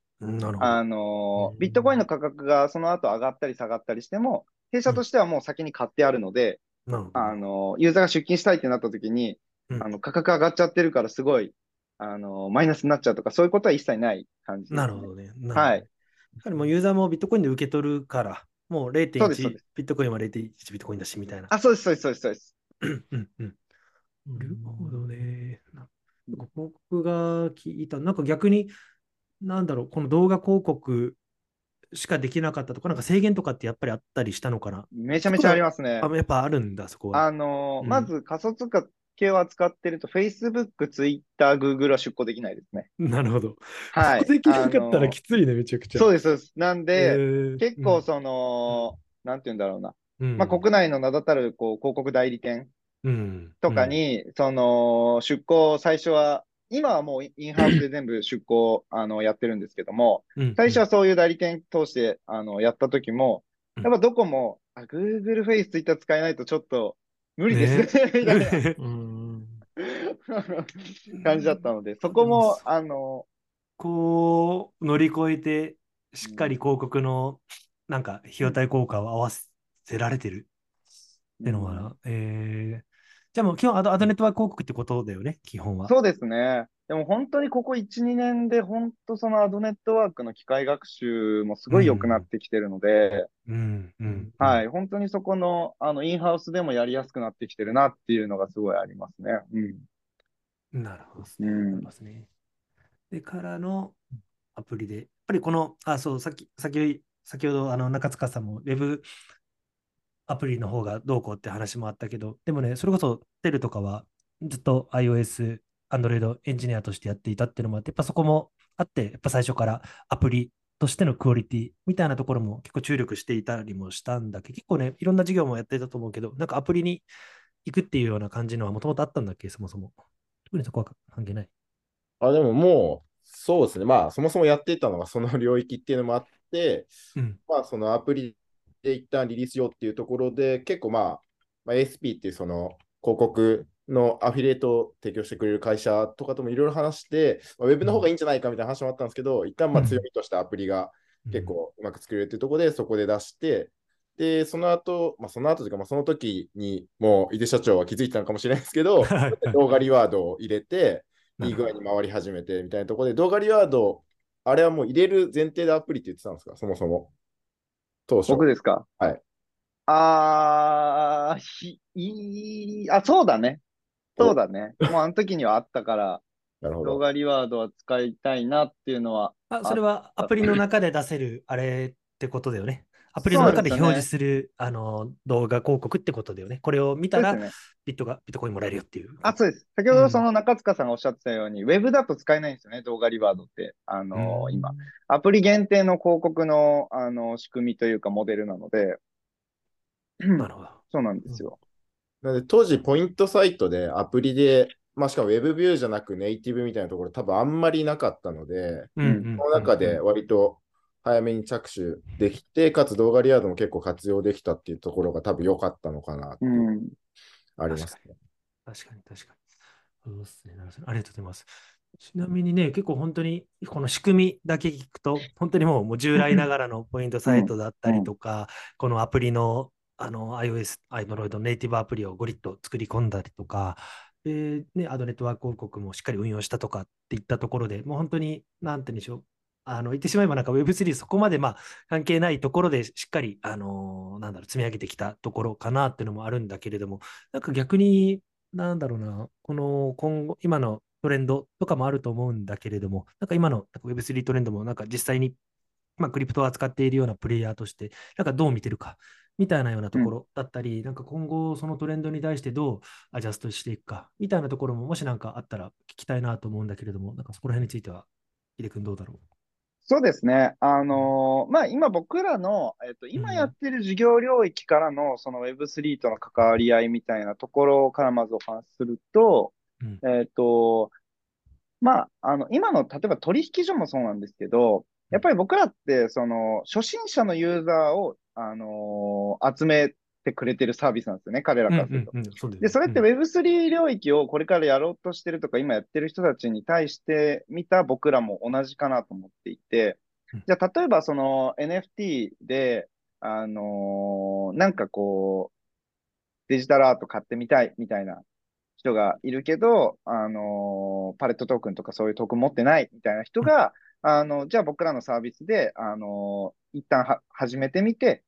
あのうんビットコインの価格がその後上がったり下がったりしても、弊社としてはもう先に買ってあるので。あのユーザーが出勤したいってなった時に、うんあの価格上がっちゃってるからすごい、あのマイナスになっちゃうとか、そういうことは一切ない感じですね、なるほどね。はい。やはりもうユーザーもビットコインで受け取るから、もう0.1そうですそうですビットコインは0.1ビットコインだしみたいな。あ、そうです、そうです、そうです、そうです。うんうん。なるほどね。なんか僕が聞いた、なんか逆に、なんだろう、この動画広告しかできなかったとか、なんか制限とかってやっぱりあったりしたのかな？めちゃめちゃありますね。あやっぱあるんだ、そこは。あのーうんまず仮想通貨系を扱ってると、Facebook、Twitter、Google は出庫できないですね。なるほど。はい。できなかったあのーらきついね、めちゃくちゃ。そうです、そうです。なんで、えー結構その、なんて言うんだろうな。うんまあ、国内の名だたるこう広告代理店うんとか、に、その、出向、最初は、今はもうインハウスで全部出向、あの、やってるんですけども、うん最初はそういう代理店通して、あの、やった時も、うんやっぱどこも、あ、Google Face、Twitter 使えないとちょっと無理です。ね。感じだったので、そこも、あの、こう乗り越えて、しっかり広告のなんか費用対効果を合わせられてるっていうのはな、えー。じゃあもう基本アドアドネットワーク広告ってことだよね、基本は。そうですね。でも本当にここ1、2年で、本当そのアドネットワークの機械学習もすごい良くなってきてるので、うんうん。。はいい、本当にそこの、あの、インハウスでもやりやすくなってきてるなっていうのがすごいありますね。うん。なるほどですね。うんありますね。で、からのアプリで、やっぱりこの、あ、そう、さっき、先先ほどあの中塚さんも Web アプリの方がどうこうって話もあったけど、でもね、それこそテルとかはずっと iOS、Android エンジニアとしてやっていたっていうのもあって、やっぱそこもあって、やっぱ最初からアプリとしてのクオリティみたいなところも結構注力していたりもしたんだけど、結構ね、いろんな事業もやっていたと思うけど、なんかアプリに行くっていうような感じのはもともとあったんだっけ、そもそも。特にそこは関係ない。あ、でももう、そうですね。まあ、そもそもやっていたのがその領域っていうのもあって、うん。まあ、そのアプリで一旦リリースしようっていうところで、結構まあ、まあ、ASP っていうその広告のアフィリエイトを提供してくれる会社とかともいろいろ話して、まあ、ウェブの方がいいんじゃないかみたいな話もあったんですけど、一旦まあうん強みとしたアプリが結構うまく作れるっていうところで、そこで出して、で、その後、まあ、その後というか、まあ、その時にもう井出社長は気づいてたのかもしれないですけど、動画リワードを入れて、いい具合に回り始めてみたいなところで、動画リワード、あれはもう入れる前提でアプリって言ってたんですか、そもそも。当初。僕ですか？はい。あー、ひ、いい、あ、そうだね。そうだね。もうあの時にはあったから、なるほど。動画リワードは使いたいなっていうのは、あ、それはアプリの中で出せるあれってことだよね。アプリの中で表示するあの動画広告ってことだよね。これを見たらね。ビットがビットコインもらえるよっていう。あ、そうです。先ほどその中塚さんがおっしゃってたように、ウェブだと使えないんですよね、動画リワードって。あのうん今。アプリ限定の広告の、あの、仕組みというかモデルなので、なるほど。そうなんですよ。なので、当時、ポイントサイトでアプリで、まあ、しかも Web ビューじゃなくネイティブみたいなところ、多分あんまりなかったので、うんその中で割と早めに着手できて、かつ動画リワードも結構活用できたっていうところが多分良かったのかなってう。んありますね。確かに確かに。そうですね。ありがとうございます。ちなみにね、結構本当にこの仕組みだけ聞くと、本当にもうもう従来ながらのポイントサイトだったりとか、このアプリのあの iOS、Android ネイティブアプリをゴリッと作り込んだりとか、でね、アドネットワーク広告もしっかり運用したとかっていったところでもう本当に、なんて言うんでしょう。あの言ってしまえばなんか Web3 そこまでまあ関係ないところでしっかり、あのなんだろう、積み上げてきたところかなっていうのもあるんだけれども、なんか逆に、なんだろうな、この今後、今のトレンドとかもあると思うんだけれども、なんか今のなんか Web3 トレンドもなんか実際にまあ、クリプトを扱っているようなプレイヤーとして、なんかどう見てるか、みたいなようなところだったり、なんか今後そのトレンドに対してどうアジャストしていくか、みたいなところももしなんかあったら聞きたいなと思うんだけれども、なんかそこら辺については、ヒデ君どうだろそうですね。あのーまあ、今僕らの、えっと、今やってる事業領域からの、その Web3 との関わり合いみたいなところからまずお話しすると、うん。えっと、まあ、あの、今の、例えば取引所もそうなんですけど、やっぱり僕らって、その、初心者のユーザーを、あのー集めてくれてるサービスなんですよね、彼らう。からすると。うんうんうんそうだよねで、それって Web3 領域をこれからやろうとしてるとか、今やってる人たちに対して見た僕らも同じかなと思っていてうん、じゃあ例えばその NFT で、あのーなんかこう、デジタルアート買ってみたいみたいな人がいるけど、あのーパレットトークンとかそういうトークン持ってないみたいな人が、あの、じゃあ僕らのサービスで、あのー一旦は始めてみて、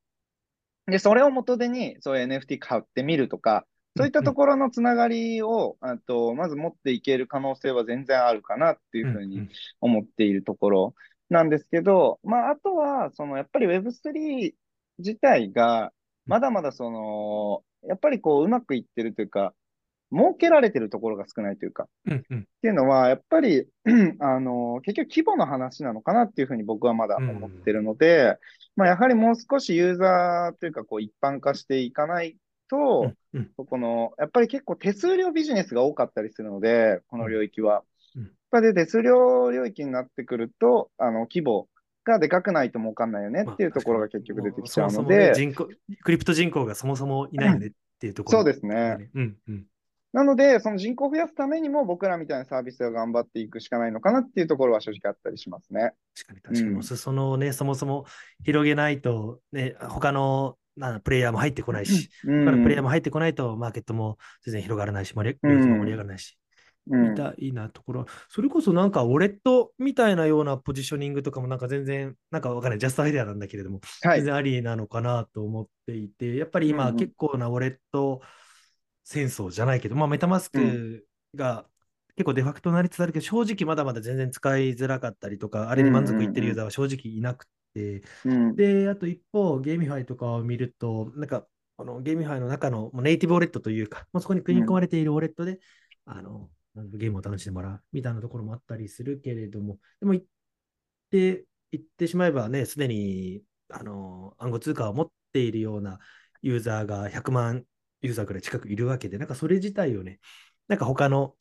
で、それを元手に、そういう NFT 買ってみるとか、そういったところのつながりを、あと、まず持っていける可能性は全然あるかなっていうふうに思っているところなんですけど、まあ、あとは、その、やっぱり Web3 自体が、まだまだその、やっぱりこう、うまくいってるというか、儲けられてるところが少ないというか、うんうん。っていうのは、やっぱり、あの、結局規模の話なのかなっていうふうに僕はまだ思ってるので、まあ、やはりもう少しユーザーというか、こう、一般化していかないと、うんうん。この、やっぱり結構手数料ビジネスが多かったりするので、この領域は。うん。やっぱり手数料領域になってくると、あの、規模がでかくないと儲かんないよねっていうところが結局出てきちゃうのそもそもねで、人口クリプト人口がそもそもいないよねっていうところ、そうですね。うんうん。なので、その人口を増やすためにも僕らみたいなサービスを頑張っていくしかないのかなっていうところは正直あったりしますね。確かに確かに。うん。そそのね、そもそも広げないと、ね、他のなプレイヤーも入ってこないし、うん。他のプレイヤーも入ってこないと、マーケットも全然広がらないし、盛り盛り上がらないし、うん。みたいなところ、それこそなんかウォレットみたいなようなポジショニングとかもなんか全然、なんかわかんない、ジャストアイデアなんだけれども、はい。全然ありなのかなと思っていて、やっぱり今、うんうん。結構なウォレット戦争じゃないけど、まあ、 MetaMask が結構デファクトになりつつあるけど、正直まだまだ全然使いづらかったりとか、あれに満足いってるユーザーは正直いなくて、うん。で、あと一方、 GameFi とかを見ると、なんか、この GameFi の中のネイティブウォレットというか、もうそこに組み込まれているウォレットで、あの、ゲームを楽しんでもらうみたいなところもあったりするけれども、でも言って、言ってしまえばね、すでに、あの、暗号通貨を持っているようなユーザーが100万ユーザーくらい近くいるわけで、なんかそれ自体をね、なんか他の、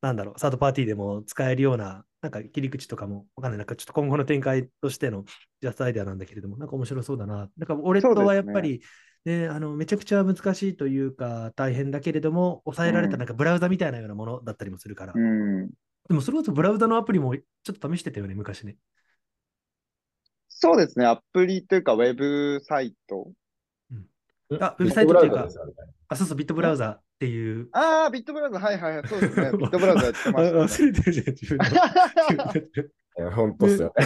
なんだろう、サードパーティーでも使えるような、なんか切り口とかもわかんない、なんかちょっと今後の展開としてのジャストアイデアなんだけれども、なんか面白そうだな。なんかウォレットはやっぱり、ね、あのめちゃくちゃ難しいというか、大変だけれども、抑えられたうんなんかブラウザみたいなようなものだったりもするから、うんでもそれこそブラウザのアプリもちょっと試してたよね、昔ね。そうですね。アプリというか、ウェブサイト。あウェブサイトっていうかあ、そうそう、ビットブラウザっていう。ああ、ビットブラウザ、はいはいはい、そうですね。ビットブラウザやってまあした、ね。忘れてるじゃん、自分の。いや本当っすよ。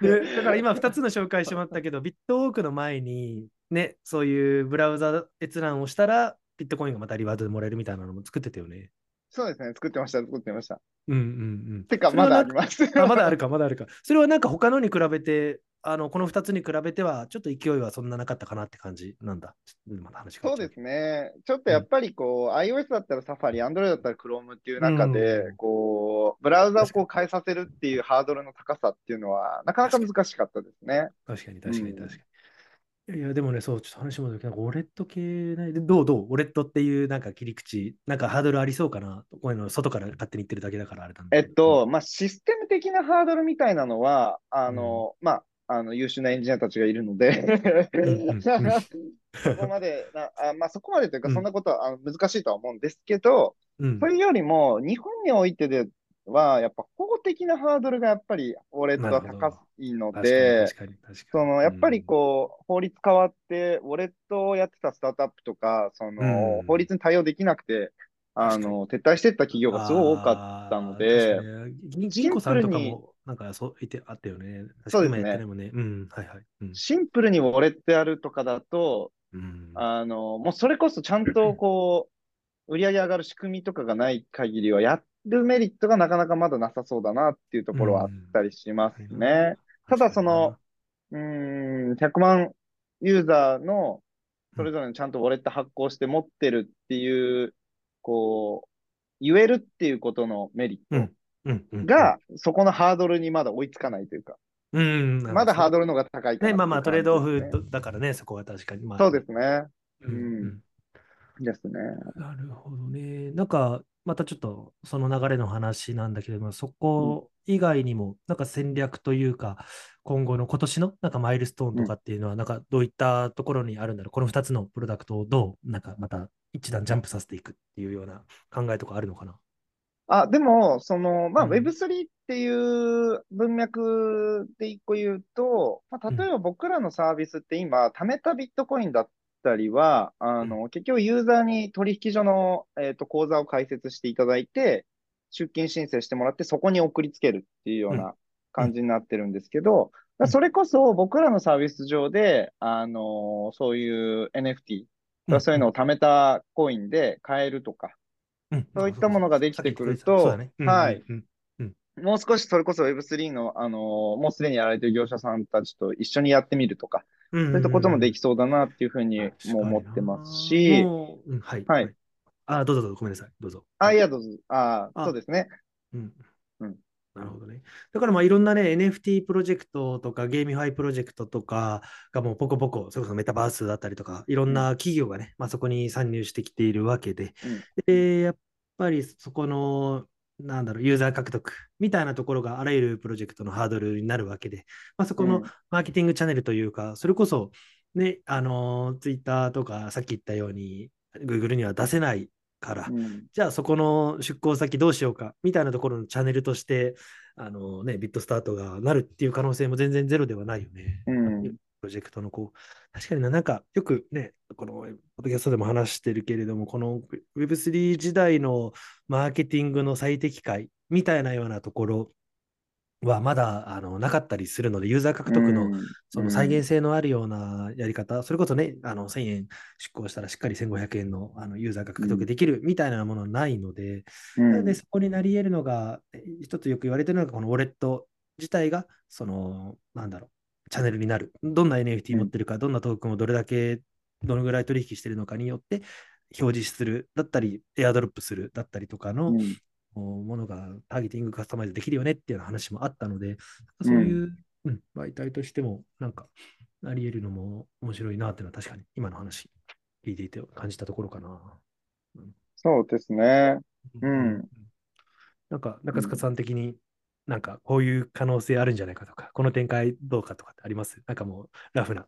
でだから今2つの紹介してもらったけど、ビットウォークの前に、ね、そういうブラウザ閲覧をしたら、ビットコインがまたリワードでもらえるみたいなのも作ってたよね。そうですね。作ってました、作ってました。うんうんうん。てか、まだあります。あまだあるか、まだあるか。それはなんか他のに比べて、あのこの2つに比べては、ちょっと勢いはそんななかったかなって感じなんだ。まそうですね。ちょっとやっぱりこう、iOS だったら Safari、Android だったら Chrome っていう中で、うん。こう、ブラウザをこう変えさせるっていうハードルの高さっていうのは、なかなか難しかったですね。確かに確かにうん。確かに。いやいや、でもね、そう、ちょっと話戻るけど、なんかウォレット系ね、でどうどう？ウォレットっていうなんか切り口、なんかハードルありそうかな？こういうの外から勝手に言ってるだけだからあれなえっと、まあ、システム的なハードルみたいなのは、あの、まあ、あの優秀なエンジニアたちがいるので。そこまでなあ、まあ、そこまでというか、うん。そんなことはあの難しいとは思うんですけど、うん。それよりも、日本においてでは、やっぱ法的なハードルがやっぱり、ウォレットは高いので。そのやっぱりこう、法律変わって、ウォレットをやってたスタートアップとか、そのうん。法律に対応できなくて、あの撤退していった企業がすごい多かったので銀銀行さんとかも、なんかそう言ってあったよね。そうですね今やってないもんね。うん、はいはい。うんシンプルにウォレットやるとかだと、うんあの、もうそれこそちゃんと こう、売り上げ上がる仕組みとかがない限りはやっるメリットがなかなかまだなさそうだなっていうところはあったりしますうんね。ただその、うーん、100万ユーザーのそれぞれにちゃんとウォレット発行して持ってるっていう、こう、言えるっていうことのメリットが、そこのハードルにまだ追いつかないというか、うん、まだハードドルの方が高いかなね、まあまあ、トレードオフだからね、そこは確かに。まあ、そうですね。うんうんですね。なるほどね。なんか、またちょっとその流れの話なんだけれども、そこ以外にも、なんか戦略というか、今後の今年のなんかマイルストーンとかっていうのは、なんかどういったところにあるんだろう。この2つのプロダクトをどう、なんかまた一段ジャンプさせていくっていうような考えとかあるのかな？あ、でも、その、まあ、うん。Web3 っていう文脈で一個言うと、まあ、例えば僕らのサービスって今、貯めたビットコインだったりは、あの、結局ユーザーに取引所の、えっと、口座を開設していただいて、出金申請してもらって、そこに送りつけるっていうような感じになってるんですけど、うん。それこそ僕らのサービス上で、あの、そういう NFT、そういうのを貯めたコインで買えるとか、うんそういったものができてくるとはい。うんもう少しそれこそ Web3 の、あのーもうすでにやられてる業者さんたちと一緒にやってみるとか、うんそういったこともできそうだなっていうふうにも思ってますし、はい。はい。あ、どうぞどうぞ、ごめんなさい。どうぞ。あ、いや、どうぞ。ああそうですね。うんうんなるほどね。だからまあいろんなね、NFT プロジェクトとか GameFi プロジェクトとかがもうポコポコ、それこそメタバースだったりとか、いろんな企業がね、まあそこに参入してきているわけで、うん。で、やっぱりそこの、なんだろう、ユーザー獲得みたいなところがあらゆるプロジェクトのハードルになるわけで、まあそこのうん。マーケティングチャンネルというか、それこそ、ね、あの、ツイッターとかさっき言ったように、Google には出せないから、うん。じゃあそこの出向先どうしようかみたいなところのチャンネルとして、あのね、ビットスタートがなるっていう可能性も全然ゼロではないよね。うん。プロジェクトのこう、確かにな、なんかよくね、このポッドキャストでも話してるけれども、この Web3 時代のマーケティングの最適解みたいなようなところはまだあのなかったりするので、ユーザー獲得のうん。その再現性のあるようなやり方、それこそね、あの1000円出向したらしっかり1500円のあのユーザーが獲得できるみたいなものはないので、うん。なのでそこになり得るのが、え一つよく言われてるのが、このウォレット自体が、その、なんだろう、チャンネルになる。どんな NFT 持ってるか、どんなトークンをどれだけ、どのぐらい取引してるのかによって、表示する、だったり、エアドロップする、だったりとかの、うんものがターゲティングカスタマイズできるよねっていう話もあったので、そういう、うん。媒体としても、なんか、あり得るのも面白いなっていうのは確かに今の話聞いていて感じたところかな。そうですね。うん。なんか、中塚さん的に、なんか、こういう可能性あるんじゃないかとか、この展開どうかとかってあります？なんかもう、ラフな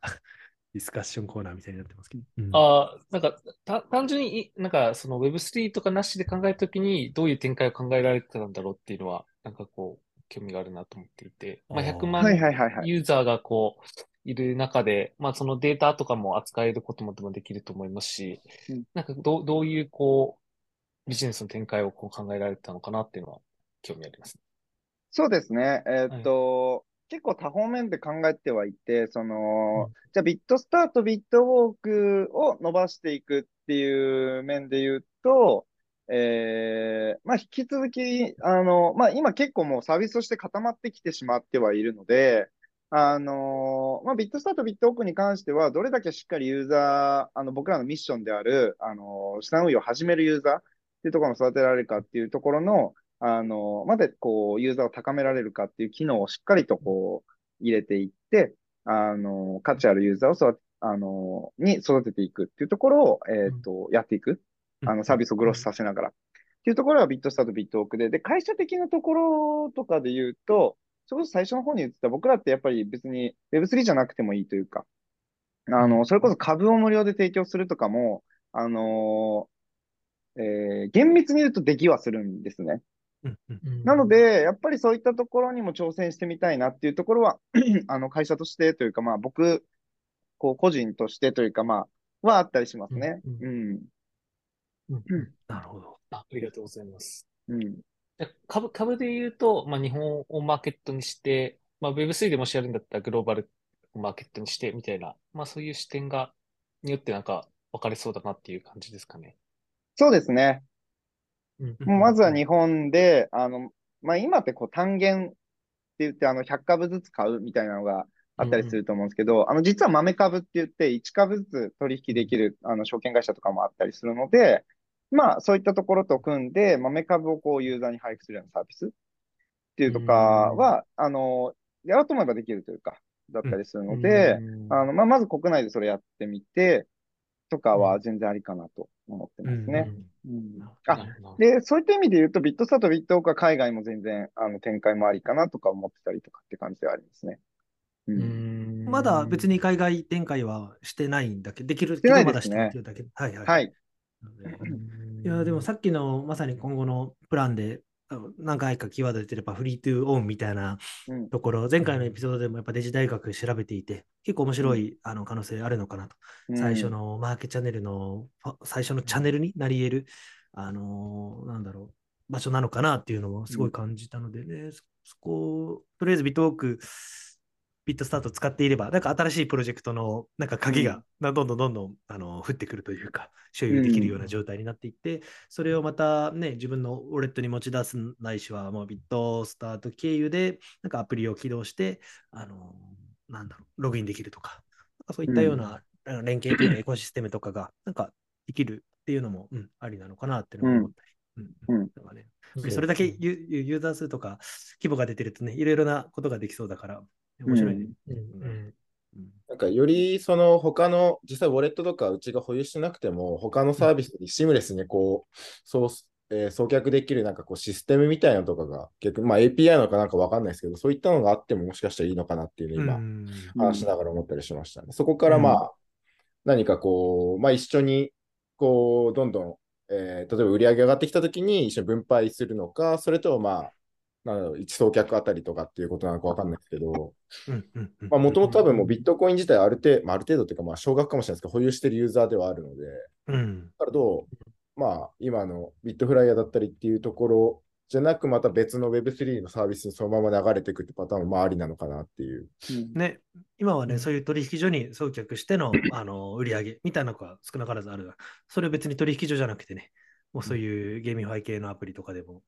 ディスカッションコーナーみたいになってますけど。うんああ、なんか、た、単純にい、なんか、その Web3 とかなしで考えたときに、どういう展開を考えられてたんだろうっていうのは、なんかこう、興味があるなと思っていて、まあ、あー100万はいはいはいはい。ユーザーがこう、いる中で、まあ、そのデータとかも扱えることもでもできると思いますしうん、なんか、どう、どういう、こう、ビジネスの展開をこう考えられてたのかなっていうのは、興味あります。そうですね。えーっと、結構多方面で考えてはいて、その、うん。じゃあビットスタート、ビットウォークを伸ばしていくっていう面で言うと、えー、まあ引き続き、あの、まあ今結構もうサービスとして固まってきてしまってはいるので、あの、まあビットスタート、ビットウォークに関しては、どれだけしっかりユーザー、あの僕らのミッションである、あの、資産運用を始めるユーザーっていうところを育てられるかっていうところの、あの、までこう、ユーザーを高められるかっていう機能をしっかりとこう、入れていって、あの、価値あるユーザーを育て、あの、に育てていくっていうところを、えっと、やっていく。あの、サービスをグロスさせながら。っていうところはビットスタート、ビットオークで。で、会社的なところとかで言うと、それこそ最初の方に言ってた僕らってやっぱり別に Web3 じゃなくてもいいというか、あの、それこそ株を無料で提供するとかも、あの、えー厳密に言うとできはするんですね。うんうんなので、やっぱりそういったところにも挑戦してみたいなっていうところは、あの、会社としてというか、まあ僕、こう、個人としてというか、まあ、はあったりしますね。ううん。なるほど。あ、ありがとうございます。うん。で株、株で言うと、まあ、日本をマーケットにして、まあ、Web3 でもしやるんだったらグローバルをマーケットにしてみたいな、まあ、そういう視点が、によってなんか分かれそうだなっていう感じですかね。そうですね。うん。もうまずは日本で、あの、まあ、今ってこう単元って言って、あの、100株ずつ買うみたいなのがあったりすると思うんですけど、あの、実は豆株って言って、1株ずつ取引できる、あの、証券会社とかもあったりするので、まあ、そういったところと組んで、豆株をこう、ユーザーに配布するようなサービスっていうとかは、あの、やろうと思えばできるというか、だったりするので、うん。あの、まあ、まず国内でそれやってみて、とかは全然ありかなと思ってますね。うんあ、で、そういった意味で言うと、ビットスタート、ビットオークは海外も全然あの展開もありかなとか思ってたりとかって感じではありますね。う。うんんまだ別に海外展開はしてないんだけど、できるしてないまだしてないっていうだけ。はいはい。はい。いや、でもさっきのまさに今後のプランで、何回かキーワード出てればフリートゥーオンみたいなうん。ところ、前回のエピソードでもやっぱデジ大学調べていて、結構面白いあの可能性あるのかなと。最初のマーケチャンネルの、最初のチャンネルになり得る、あのーなんだろう、場所なのかなっていうのもすごい感じたのでね、そそこ、とりあえずビットウォーク、ビットスタート使っていれば、なんか新しいプロジェクトのなんか鍵が、などんどんどんどんあの降ってくるというか、所有できるような状態になっていって、それをまたね、自分のウォレットに持ち出すないしは、もうビットスタート経由で、なんかアプリを起動して、あのーなんだろう、ログインできるとか、なんかそういったような、連携というかエコシステムとかが、なんかできるっていうのも、うん、ありなのかなっていうのを思ったり。うん。うん。それだけユーザー数とか規模が出てるとね、いろいろなことができそうだから、面白いね。うんうんうんなんかよりその他の実際ウォレットとかうちが保有してなくても他のサービスにシームレスにこう、そうえー送客できるなんかこうシステムみたいなのとかが逆にまあ API なのかなんかわかんないですけどそういったのがあってももしかしたらいいのかなっていうのを今うん話しながら思ったりしましたね。そこからまあ何かこうまあ一緒にこうどんどん、えー例えば売り上げ上がってきたときに一緒に分配するのかそれともまあなんだろう一送客あたりとかっていうことなのかわかんないですけど、もともと多分もうビットコイン自体ある程度、まあ、ある程度っていうか、まあ、少額かもしれないですけど、保有してるユーザーではあるので、だうん。からどう、まあ、今のビットフライヤーだったりっていうところじゃなく、また別の Web3 のサービスにそのまま流れていくってパターンもまあありなのかなっていう。うん。ね、今はね、うん。そういう取引所に送客しての あの売り上げみたいなのが少なからずある。それ別に取引所じゃなくてね、もうそういう GameFi 系のアプリとかでも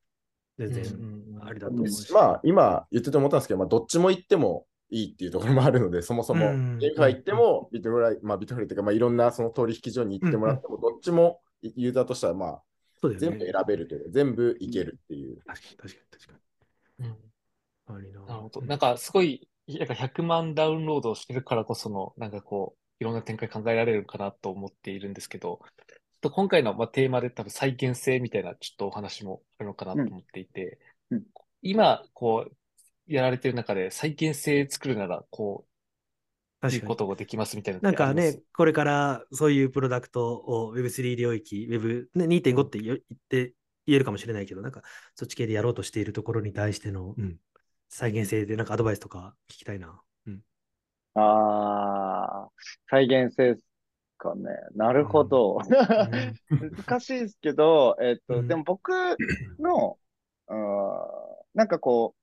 全然うんありだと思うし。まあ、今言ってて思ったんですけど、まあ、どっちも行ってもいいっていうところもあるので、そもそもうん GameFi 行っても、ビットフライ、まあ、ビットフライっていうか、まあ、いろんなその取引所に行ってもらっても、どっちもユーザーとしては、まあ、ね全部選べるというか、全部いけるっていう。確かに確かに確かうんに。ありななるほど。なんかすごい、なんか100万ダウンロードしてるからこその、なんかこう、いろんな展開考えられるかなと思っているんですけど、と今回のまあテーマで多分再現性みたいなちょっとお話もあるのかなと思っていて、うん。うん今、こう、やられてる中で再現性作るなら、こう、い確かことができますみたいなのなんかね、これからそういうプロダクトを Web3 領域、Web、ね、2.5って言って言えるかもしれないけど、なんかそっち系でやろうとしているところに対しての、うん、再現性でなんかアドバイスとか聞きたいな。うん。ああ、再現性ですかね。なるほど。難しいですけど、えっと、うんでも僕の、あーなんかこ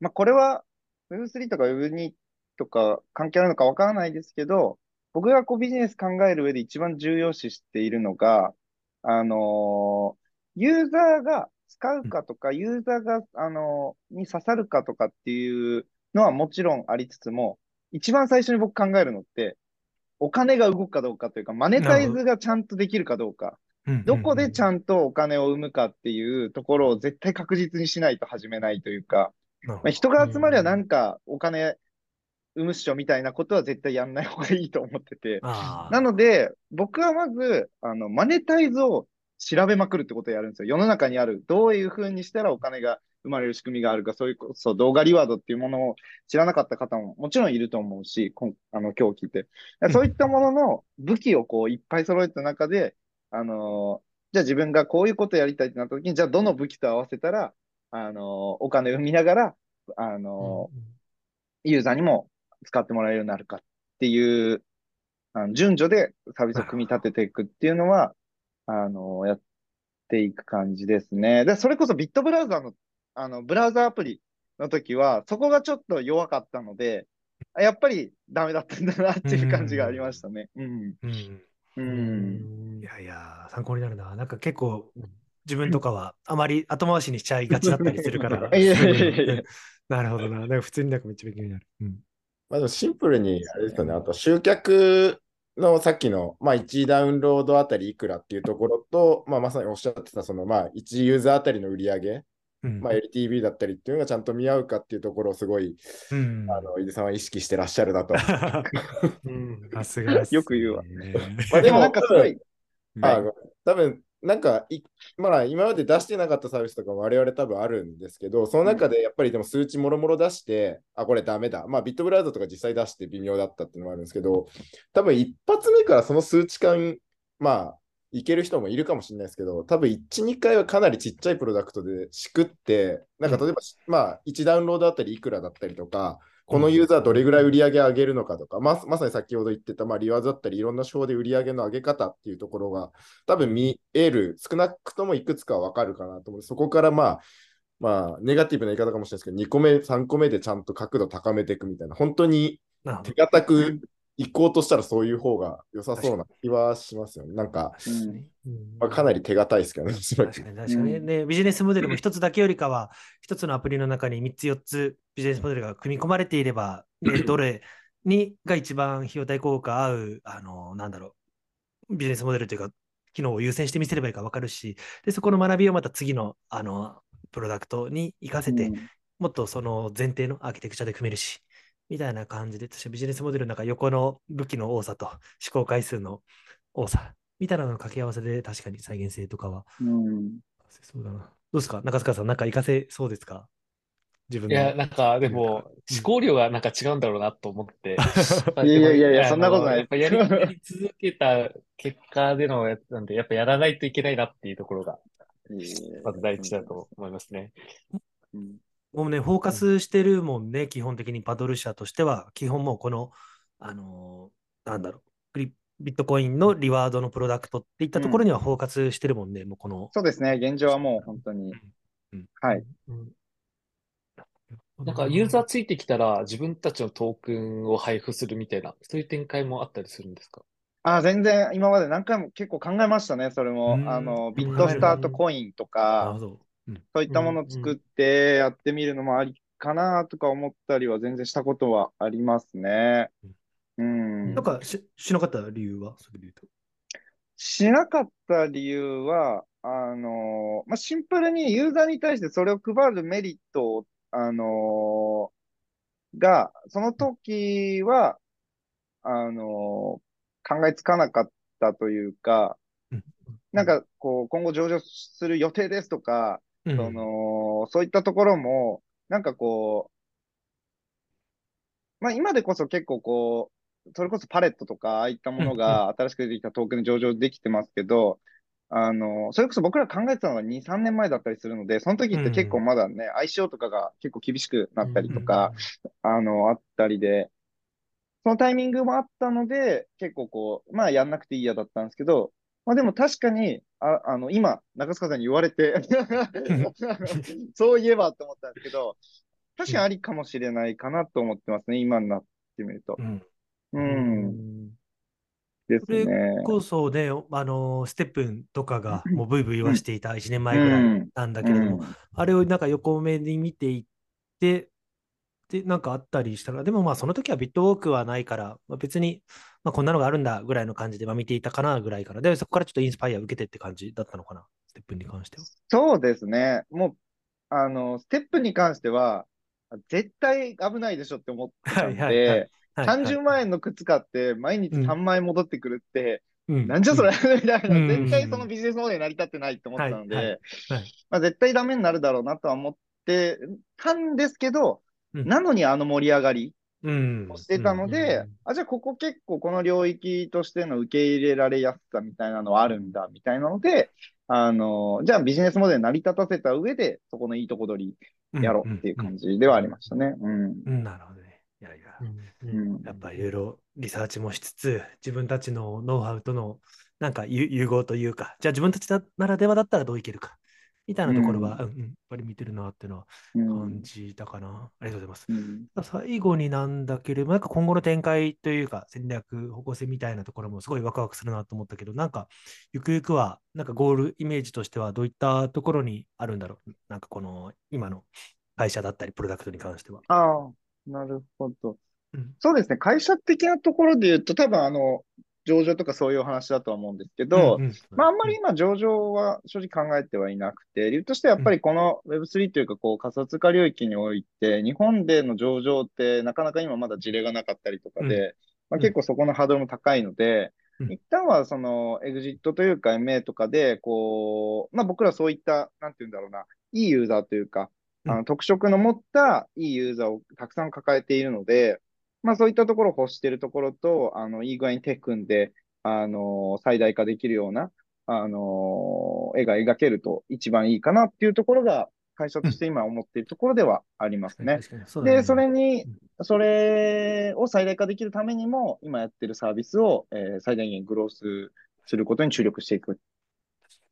う、まあ、これは Web3 とか Web2 とか関係あるのかわからないですけど、僕がこうビジネス考える上で一番重要視しているのが、あのーユーザーが使うかとか、ユーザーが、あのーに刺さるかとかっていうのはもちろんありつつも、一番最初に僕考えるのって、お金が動くかどうかというか、マネタイズがちゃんとできるかどうか。どこでちゃんんとお金を生むかっていうところを絶対確実にしないと始めないというか、まあ、人が集まりゃなんかお金生むっしょみたいなことは絶対やんない方がいいと思ってて。あなので、僕はまず、あの、マネタイズを調べまくるってことをやるんですよ。世の中にある、どういう風にしたらお金が生まれる仕組みがあるか、そういうこそ動画リワードっていうものを知らなかった方ももちろんいると思うし、こんあの、今日聞いて。そういったものの武器をこういっぱい揃えた中で、あのーじゃあ自分がこういうことやりたいってなった時に、じゃあどの武器と合わせたら、あのーお金を生みながら、あのーユーザーにも使ってもらえるようになるかっていう、あの順序でサービスを組み立てていくっていうのは、あのーやっていく感じですね。で、それこそビットブラウザの、あの、ブラウザアプリの時は、そこがちょっと弱かったので、あやっぱりダメだったんだなっていう感じがありましたね。うん。うん。う。うんんいやいや、参考になるな。なんか結構、自分とかはあまり後回しにしちゃいがちだったりするから。いやいやいやなるほどな。だから普通になんかめっちゃ勉強になる。うん。まあでもシンプルに、あれですよね、あと集客のさっきの、まあ、1ダウンロードあたりいくらっていうところと、まあ、まさにおっしゃってた、その、まあ、1ユーザーあたりの売り上げ、うんまあ、LTV だったりっていうのがちゃんと見合うかっていうところをすごい、うん。あの、井出さんは意識してらっしゃるなと。うん。さすがですね。よく言うわ。まあでもなんかすごい、あ多分なんかい、まあ、今まで出してなかったサービスとかも我々多分あるんですけど、その中でやっぱりでも数値もろもろ出して、あ、これダメだ。まあ、ビットブラウザとか実際出して微妙だったっていうのもあるんですけど、多分一発目からその数値感、まあ、いける人もいるかもしれないですけど、多分1、2回はかなりちっちゃいプロダクトでしくって、なんか例えば、まあ、1ダウンロードあたりいくらだったりとか、このユーザーどれぐらい売り上げ上げるのかとか、ままさに先ほど言ってた、まあ、リワードだったり、いろんな手法で売り上げの上げ方っていうところが、多分見える、少なくともいくつかは分かるかなと思う。そこからまあ、まあ、ネガティブな言い方かもしれないですけど、2個目、3個目でちゃんと角度高めていくみたいな、本当に手堅く行こうとしたらそういう方が良さそうな気はしますよね。なんか、うん。うんまあ、かなり手堅いですけどね、確かに確かに。ね、ビジネスモデルも一つだけよりかは、一つのアプリの中に3つ4つビジネスモデルが組み込まれていれば、ね、どれにが一番費用対効果合う、あの、なんだろう、ビジネスモデルというか、機能を優先してみせればいいか分かるし、で、そこの学びをまた次の、あの、プロダクトに活かせて、もっとその前提のアーキテクチャで組めるし、みたいな感じで、確かビジネスモデルの中、横の武器の多さと思考回数の多さ、みたいなのの掛け合わせで、確かに再現性とかはうんそうだな。どうですか？中塚さん、なんか活かせそうですか？自分の。いや、なんか、でも、思考量がなんか違うんだろうなと思って。いやいやいやそんなことないやっぱやり、やり続けた結果でのやつなんで、やっぱやらないといけないなっていうところが、まず第一だと思いますね。うんもうね、フォーカスしてるもんね、基本的にパドル社としては、基本もうこの、あのーなんだろう、ビットコインのリワードのプロダクトっていったところにはフォーカスしてるもんね、もうこの。そうですね、現状はもう本当に。うん。はい。うん。なんか、ユーザーついてきたら、自分たちのトークンを配布するみたいな、そういう展開もあったりするんですか？あ、全然今まで何回も結構考えましたね、それも。う。ん。あの、ビットスタートコインとなるかそういったものを作ってやってみるのもありかなとか思ったりは全然したことはありますね。うんなん。かししなかった理由はそれで言うと？しなかった理由は、あのまあ、シンプルにユーザーに対してそれを配るメリットを、あのが、その時は、あの考えつかなかったというか、うんなんかこう、今後上場する予定ですとか、うん。その、そういったところも、なんかこう、まあ今でこそ結構こう、それこそパレットとか、ああいったものが新しく出てきたトークンで上場できてますけど、あの、それこそ僕ら考えてたのが2、3年前だったりするので、その時って結構まだね、ICO とかが結構厳しくなったりとか、あの、あったりで、そのタイミングもあったので、結構こう、まあやんなくていいやだったんですけど、まあでも確かに、あ、あの、今、中塚さんに言われて そういえばと思ったんですけど、確かにありかもしれないかなと思ってますね、今になってみるとう。んう。うんですそれね。こそね、あの、ステップンとかが もうブイブイ言わしていた1年前ぐらいうんなんだけれども、あれをなんか横目に見ていって、で、なんかあったりしたら、でもまあその時はビットウォークはないから、まあ、別に、まあ、こんなのがあるんだぐらいの感じでまあ見ていたかなぐらいかな。で、そこからちょっとインスパイア受けてって感じだったのかな、ステップンに関しては。そうですね。もう、あの、ステップに関しては、絶対危ないでしょって思ってたんはいはいはい。で、はい。30万円の靴買って毎日3万円戻ってくるって、うん。なんじゃそれ？みたいな、うん。絶対そのビジネスモデルに成り立ってないと思ったのはいはい。で、はい。まあ、絶対ダメになるだろうなとは思ってたんですけど、うん。なのにあの盛り上がりしてたので、うんあ、じゃあここ結構この領域としての受け入れられやすさみたいなのはあるんだ、みたいなので、あの、じゃあビジネスモデル成り立たせた上で、そこのいいとこ取りやろうっていう感じではありましたね。うん。うんうんなるほどね。いやいや。うんやっぱいろいろリサーチもしつつ、自分たちのノウハウとのなんかゆ融合というか、じゃあ自分たちだならではだったらどういけるかみたいなところは、ううんうんやっぱり見てるなっていうのはうん感じたかな。ありがとうございます。うん最後になんだけれども、なんか今後の展開というか、戦略、方向性みたいなところもすごいワクワクするなと思ったけど、なんか、ゆくゆくは、なんかゴールイメージとしては、どういったところにあるんだろう？なんかこの、今の会社だったり、プロダクトに関しては。ああ、なるほどうん。そうですね。会社的なところで言うと、多分あの、上場とかそういうお話だとは思うんですけど、うんうんまあ、あんまり今、上場は正直考えてはいなくて、理由としてはやっぱりこの Web3 というか、こう仮想通貨領域において、日本での上場ってなかなか今まだ事例がなかったりとかで、まあ、うん。結構そこのハードルも高いので、うん。一旦はそのエグジットというか MA とかで、こう、まあ僕らそういった、なんていうんだろうな、いいユーザーというか、あうん。の特色の持ったいいユーザーをたくさん抱えているので、まあそういったところを欲しているところと、あの、いい具合に手組んで、あの、最大化できるような、あの、絵が描けると一番いいかなっていうところが、会社として今思っているところではありますね。うだねで、それにうん、それを最大化できるためにも、今やってるサービスを、えー最大限グロースすることに注力していくっ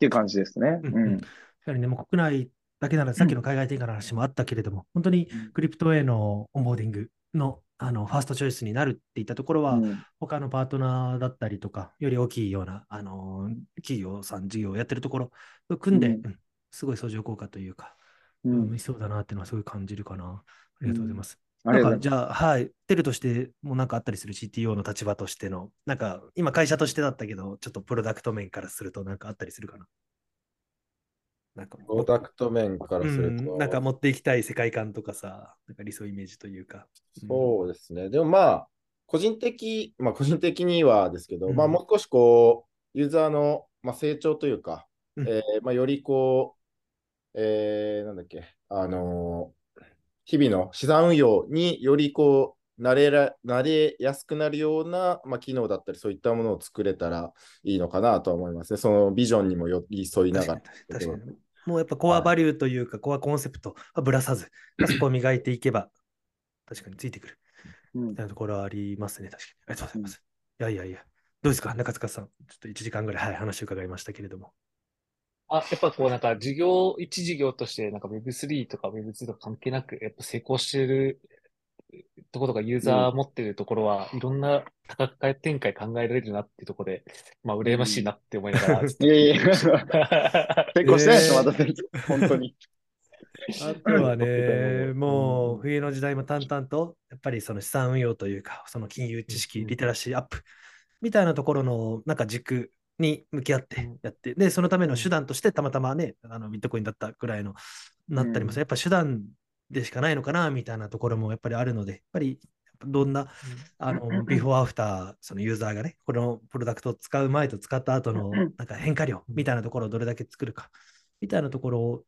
ていう感じですね。うんうん。やはりね、もう国内だけなら、さっきの海外展開の話もあったけれども、本当にクリプトへのオンボーディングのあのファーストチョイスになるっていったところは、うん他のパートナーだったりとか、より大きいような、あの企業さん、事業をやってるところと組んで、うんうんすごい相乗効果というか、ううんそうだなっていうのはすごい感じるかな。ありがとうございます。なんかじゃあ、はい、テルとしてもなんかあったりする CTO の立場としての、なんか今会社としてだったけど、ちょっとプロダクト面からするとなんかあったりするかな？なんかプロダクト面からするうと、ん、なんか持っていきたい世界観とかさ、なんか理想イメージというか。そうですね。でもまあ、個人的、まあ個人的にはですけど、うんまあもう少しこう、ユーザーの、まあ、成長というか、うんえーまあよりこう、えーなんだっけ、あのー日々の資産運用によりこう、慣れら、慣れやすくなるような、まあ、機能だったり、そういったものを作れたらいいのかなとは思いますね。そのビジョンにも寄り添いながらに。確かに。もうやっぱコアバリューというか、コアコンセプトはぶらさず、そこを磨いていけば、確かについてくる。うんみたいなところはありますね、確かに。ありがとうございます。いやいやいや。どうですか、中塚さん。ちょっと1時間ぐらい、はい、話を伺いましたけれども。あ、やっぱこうなんか事業、一事業としてなんか Web3 とか Web2 とか関係なく、やっぱ成功してるところとかユーザー持ってるところはいろんな多角化展開考えられるなっていうところで、まあ羨ましいなって思いながらいやいやした。成功してないですよ、えー私。本当に。あとはね、もう冬の時代も淡々と、やっぱりその資産運用というか、その金融知識、うん。リテラシーアップみたいなところのなんか軸に向き合ってやって、で、そのための手段としてたまたまね、あのビットコインだったぐらいのなったりもする、やっぱ手段でしかないのかなみたいなところもやっぱりあるので、やっぱりどんなあのビフォーアフター、そのユーザーがね、このプロダクトを使う前と使った後のなんか変化量みたいなところをどれだけ作るかみたいなところ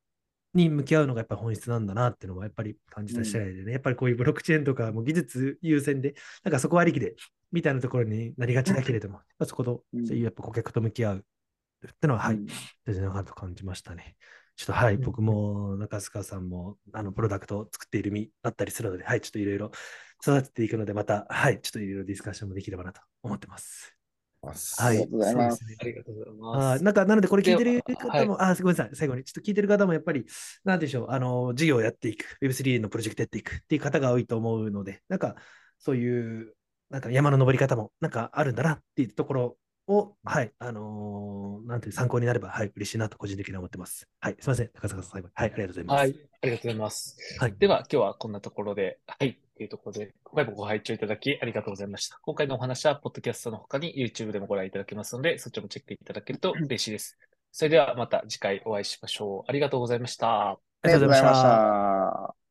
に向き合うのがやっぱり本質なんだなっていうのはやっぱり感じた次第でね、やっぱりこういうブロックチェーンとかも技術優先で、なんかそこありきでみたいなところになりがちだけれども、そこと、うん。そういうやっぱ顧客と向き合うっていうのは、はい、うん。全然あると感じましたね。ちょっとはい、うん。僕も中塚さんもあのプロダクトを作っている身だったりするので、はい、ちょっといろいろ育てていくので、また、はい、ちょっといろいろディスカッションもできればなと思ってます。はい、ありがとうございます。そうですね。ありがとうございあます。ーなんか、なので、これ聞いてるで方も、あ、ごめんなさい、最後に、ちょっと聞いてる方も、やっぱり、なんでしょう、あの、事業をやっていく、Web3 のプロジェクトやっていくっていう方が多いと思うので、なんか、そういう、なんか山の登り方も、なんかあるんだなっていうところを、はい、あのーなんていう参考になれば、はい、嬉しいなと個人的に思ってます。はい、すみません、中坂さん、最後に。はい、ありがとうございます。はい、ありがとうございます。はいでは、今日はこんなところで、はい、というところで、今回もご拝聴いただきありがとうございました。今回のお話は、ポッドキャストの他に YouTube でもご覧いただけますので、そっちもチェックいただけると嬉しいです。それではまた次回お会いしましょう。ありがとうございました。ありがとうございまし。た。